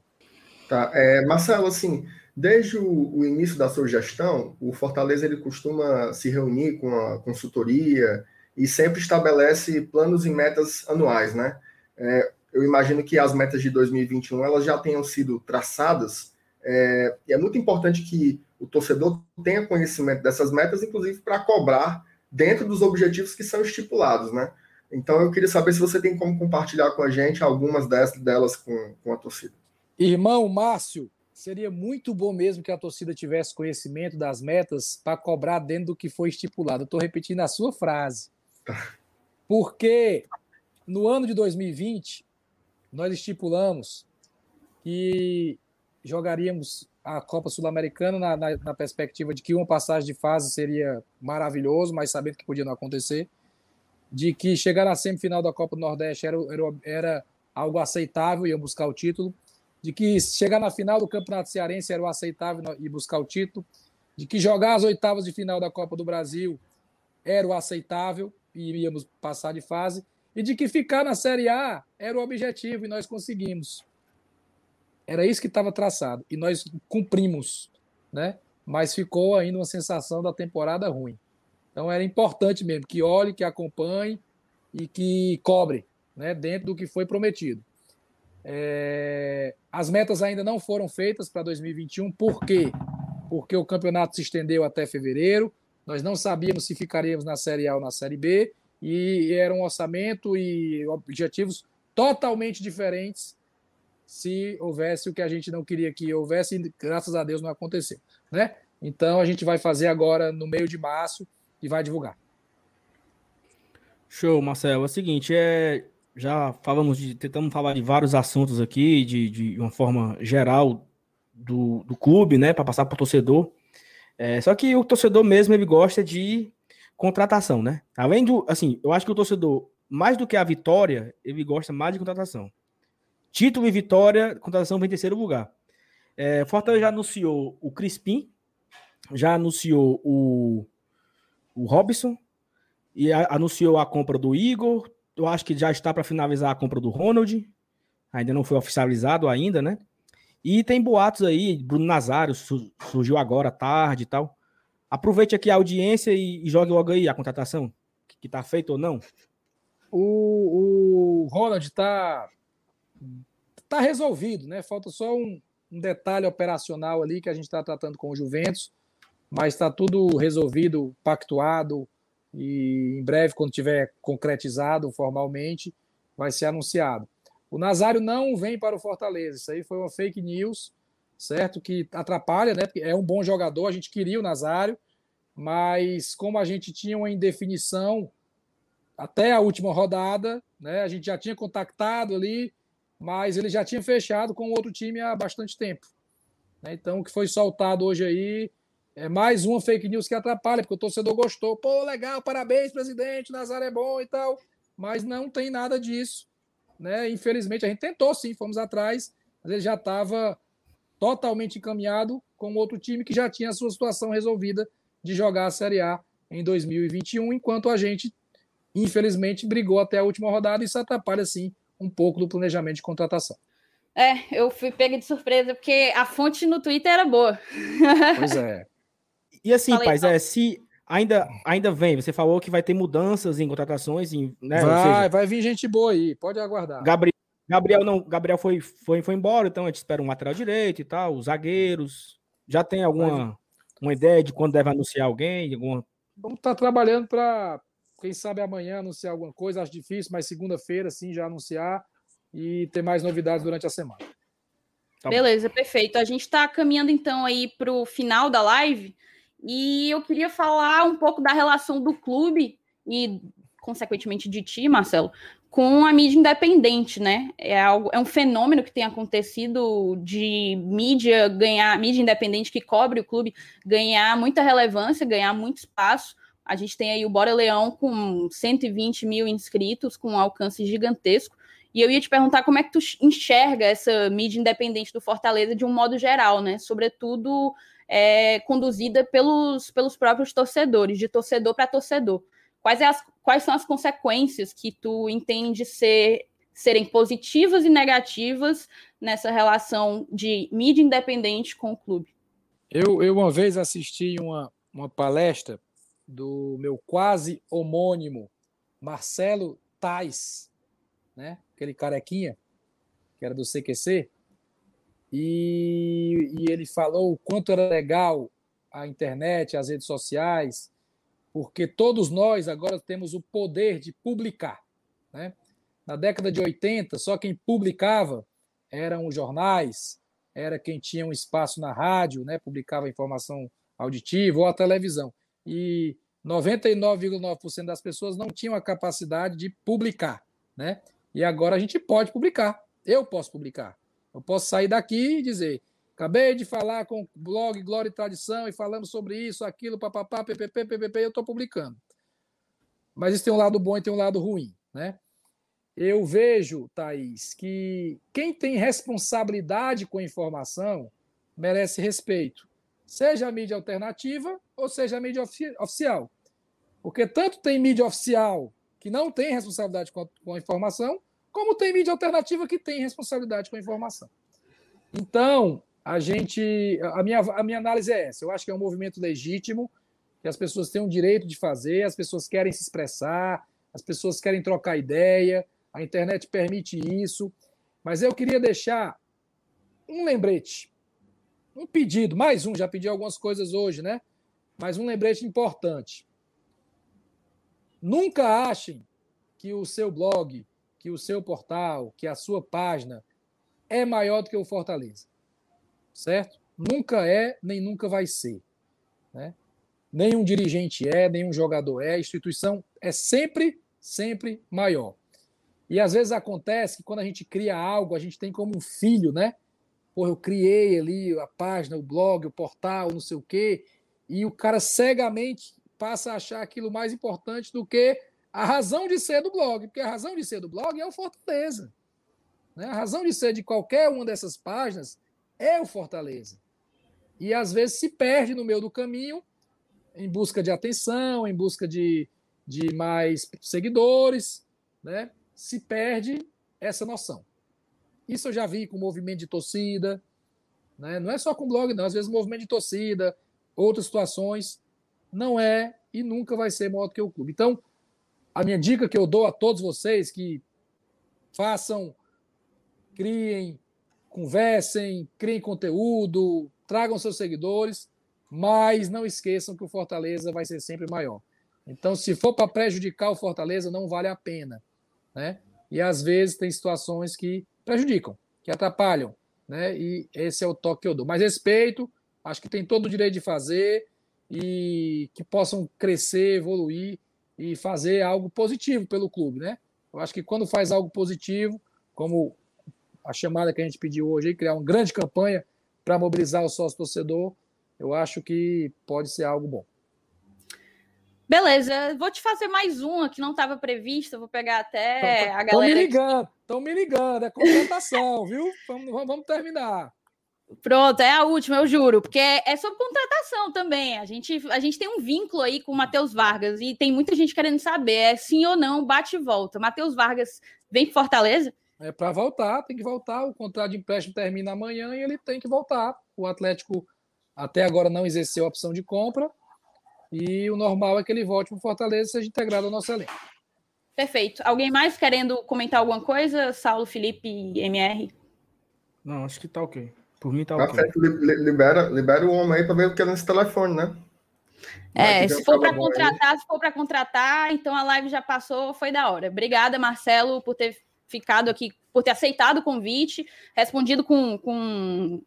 Tá, é, Marcelo, assim, desde o, o, início da sua gestão, o Fortaleza ele costuma se reunir com a consultoria e sempre estabelece planos e metas anuais, né? É, eu imagino que as metas de 2021 elas já tenham sido traçadas é, e é muito importante que o torcedor tenha conhecimento dessas metas, inclusive para cobrar dentro dos objetivos que são estipulados, né? Então eu queria saber se você tem como compartilhar com a gente algumas dessas, delas com, com a torcida. Irmão Márcio, seria muito bom mesmo que a torcida tivesse conhecimento das metas para cobrar dentro do que foi estipulado. Estou repetindo a sua frase. Tá. Porque no ano de 2020, nós estipulamos que jogaríamos a Copa Sul-Americana na, na, na, perspectiva de que uma passagem de fase seria maravilhoso, mas sabendo que podia não acontecer. De que chegar na semifinal da Copa do Nordeste era, era, era algo aceitável, ia buscar o título, de que chegar na final do Campeonato Cearense era o aceitável e buscar o título, de que jogar as oitavas de final da Copa do Brasil era o aceitável e íamos passar de fase, e de que ficar na Série A era o objetivo e nós conseguimos. Era isso que estava traçado e nós cumprimos, né? Mas ficou ainda uma sensação da temporada ruim. Então era importante mesmo que olhe, que acompanhe e que cobre né, dentro do que foi prometido. É, as metas ainda não foram feitas para 2021, por quê? Porque o campeonato se estendeu até fevereiro, nós não sabíamos se ficaríamos na Série A ou na Série B, e era um orçamento e objetivos totalmente diferentes se houvesse o que a gente não queria que houvesse, e graças a Deus não aconteceu. Né? Então a gente vai fazer agora no meio de março e vai divulgar. Show, Marcelo. É o seguinte, é, já falamos de, tentamos falar de vários assuntos aqui, de, de uma forma geral do, do clube, né, para passar para o torcedor. É, só que o torcedor mesmo ele gosta de contratação, né? Além do, assim, eu acho que o torcedor mais do que a vitória, ele gosta mais de contratação. Título e vitória, contratação em terceiro lugar. É, Fortaleza já anunciou o Crispim, já anunciou o, o Robson, e a, anunciou a compra do Igor. Eu acho que já está para finalizar a compra do Ronald. Ainda não foi oficializado ainda, né? E tem boatos aí, Bruno Nazário su, surgiu agora tarde e tal. Aproveite aqui a audiência e, e jogue logo aí a contratação, que está feita ou não. O, o Ronald está tá resolvido, né? Falta só um, um detalhe operacional ali que a gente está tratando com o Juventus, mas está tudo resolvido, pactuado, e em breve, quando tiver concretizado formalmente, vai ser anunciado. O Nazário não vem para o Fortaleza, isso aí foi uma fake news, certo? Que atrapalha, né? Porque é um bom jogador, a gente queria o Nazário, mas como a gente tinha uma indefinição até a última rodada, né? A gente já tinha contactado ali, mas ele já tinha fechado com outro time há bastante tempo. Né? Então, o que foi soltado hoje aí é mais uma fake news que atrapalha, porque o torcedor gostou. Pô, legal, parabéns, presidente, Nazaré é bom e tal. Mas não tem nada disso. Né? Infelizmente, a gente tentou sim, fomos atrás, mas ele já estava totalmente encaminhado com outro time que já tinha a sua situação resolvida de jogar a Série A em 2021, enquanto a gente, infelizmente, brigou até a última rodada e isso atrapalha, sim, um pouco do planejamento de contratação. É, eu fui pega de surpresa, porque a fonte no Twitter era boa. Pois é. E assim, Falei, Paz, é, se ainda, ainda vem, você falou que vai ter mudanças em contratações, em, né? Vai, seja, vai vir gente boa aí, pode aguardar. Gabriel, Gabriel não, Gabriel foi, foi, foi embora, então a gente espera um lateral direito e tal, os zagueiros. Já tem alguma uma ideia de quando deve anunciar alguém? Alguma... Vamos estar tá trabalhando para, quem sabe amanhã anunciar alguma coisa, acho difícil, mas segunda-feira sim já anunciar e ter mais novidades durante a semana. Tá Beleza, bom. perfeito. A gente está caminhando então aí para o final da live. E eu queria falar um pouco da relação do clube e, consequentemente, de ti, Marcelo, com a mídia independente, né? É, algo, é um fenômeno que tem acontecido de mídia ganhar, mídia independente que cobre o clube, ganhar muita relevância, ganhar muito espaço. A gente tem aí o Bora Leão com 120 mil inscritos, com um alcance gigantesco. E eu ia te perguntar como é que tu enxerga essa mídia independente do Fortaleza de um modo geral, né? Sobretudo é, conduzida pelos, pelos próprios torcedores, de torcedor para torcedor. Quais, é as, quais são as consequências que tu entende ser, serem positivas e negativas nessa relação de mídia independente com o clube? Eu, eu uma vez assisti uma, uma palestra do meu quase homônimo Marcelo Tais, né? aquele carequinha, que era do CQC, e, e ele falou o quanto era legal a internet, as redes sociais, porque todos nós agora temos o poder de publicar. Né? Na década de 80, só quem publicava eram os jornais, era quem tinha um espaço na rádio, né? publicava informação auditiva ou a televisão. E 99,9% das pessoas não tinham a capacidade de publicar. Né? E agora a gente pode publicar. Eu posso publicar. Eu posso sair daqui e dizer: acabei de falar com o blog Glória e Tradição e falamos sobre isso, aquilo, papapá, ppp, ppp, eu estou publicando. Mas isso tem um lado bom e tem um lado ruim, né? Eu vejo, Thaís, que quem tem responsabilidade com a informação merece respeito, seja a mídia alternativa ou seja a mídia ofici oficial. Porque tanto tem mídia oficial que não tem responsabilidade com a, com a informação, como tem mídia alternativa que tem responsabilidade com a informação. Então, a gente. A minha, a minha análise é essa. Eu acho que é um movimento legítimo, que as pessoas têm o direito de fazer, as pessoas querem se expressar, as pessoas querem trocar ideia, a internet permite isso. Mas eu queria deixar um lembrete, um pedido, mais um, já pedi algumas coisas hoje, né? Mas um lembrete importante. Nunca achem que o seu blog, que o seu portal, que a sua página é maior do que o Fortaleza. Certo? Nunca é, nem nunca vai ser. Né? Nenhum dirigente é, nenhum jogador é, a instituição é sempre, sempre maior. E às vezes acontece que quando a gente cria algo, a gente tem como um filho, né? Pô, eu criei ali a página, o blog, o portal, não sei o quê, e o cara cegamente passa a achar aquilo mais importante do que a razão de ser do blog, porque a razão de ser do blog é o Fortaleza. Né? A razão de ser de qualquer uma dessas páginas é o Fortaleza. E às vezes se perde no meio do caminho em busca de atenção, em busca de, de mais seguidores, né? se perde essa noção. Isso eu já vi com movimento de torcida, né? não é só com blog, não, às vezes movimento de torcida, outras situações, não é e nunca vai ser maior do que o clube. Então, a minha dica que eu dou a todos vocês que façam, criem, conversem, criem conteúdo, tragam seus seguidores, mas não esqueçam que o Fortaleza vai ser sempre maior. Então, se for para prejudicar o Fortaleza, não vale a pena, né? E às vezes tem situações que prejudicam, que atrapalham, né? E esse é o toque que eu dou. Mas respeito, acho que tem todo o direito de fazer e que possam crescer, evoluir e fazer algo positivo pelo clube, né? Eu acho que quando faz algo positivo, como a chamada que a gente pediu hoje, criar uma grande campanha para mobilizar o sócio torcedor, eu acho que pode ser algo bom. Beleza, vou te fazer mais uma que não estava prevista, vou pegar até tão, a galera. Estão me ligando, estão me ligando, é contratação, viu? Vamos, vamos terminar. Pronto, é a última, eu juro, porque é sobre contratação também. A gente, a gente tem um vínculo aí com o Matheus Vargas e tem muita gente querendo saber, é sim ou não, bate e volta. Matheus Vargas vem para Fortaleza? É para voltar, tem que voltar. O contrato de empréstimo termina amanhã e ele tem que voltar. O Atlético até agora não exerceu a opção de compra e o normal é que ele volte para o Fortaleza e seja integrado ao nosso elenco. Perfeito. Alguém mais querendo comentar alguma coisa? Saulo, Felipe, MR? Não, acho que tá ok. Por mim tá Tá ok. certo, libera, libera o homem aí para ver o que é nesse telefone, né? É, se for para acabou aí. contratar, se for para contratar, então a live já passou, foi da hora. Obrigada, Marcelo, por ter ficado aqui, por ter aceitado o convite, respondido com, com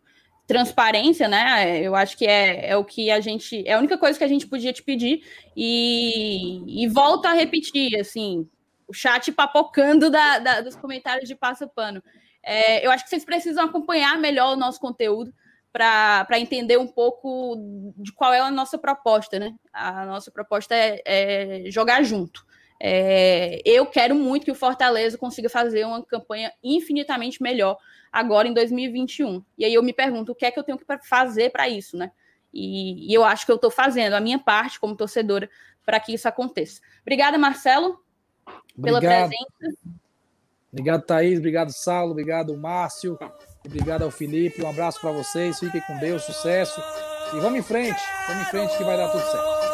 transparência, né? Eu acho que é, é o que a gente, é a única coisa que a gente podia te pedir e, e volto a repetir, assim, o chat papocando da, da- dos comentários de passa pano. É, eu acho que vocês precisam acompanhar melhor o nosso conteúdo para entender um pouco de qual é a nossa proposta, né? A nossa proposta é, é jogar junto. É, eu quero muito que o Fortaleza consiga fazer uma campanha infinitamente melhor agora em 2021. E aí eu me pergunto o que é que eu tenho que fazer para isso, né? E, e eu acho que eu estou fazendo a minha parte como torcedora para que isso aconteça. Obrigada, Marcelo, pela Obrigado. presença. Obrigado, Thaís. Obrigado, Saulo. Obrigado, Márcio. Obrigado ao Felipe. Um abraço para vocês. Fiquem com Deus. Sucesso. E vamos em frente. Vamos em frente que vai dar tudo certo.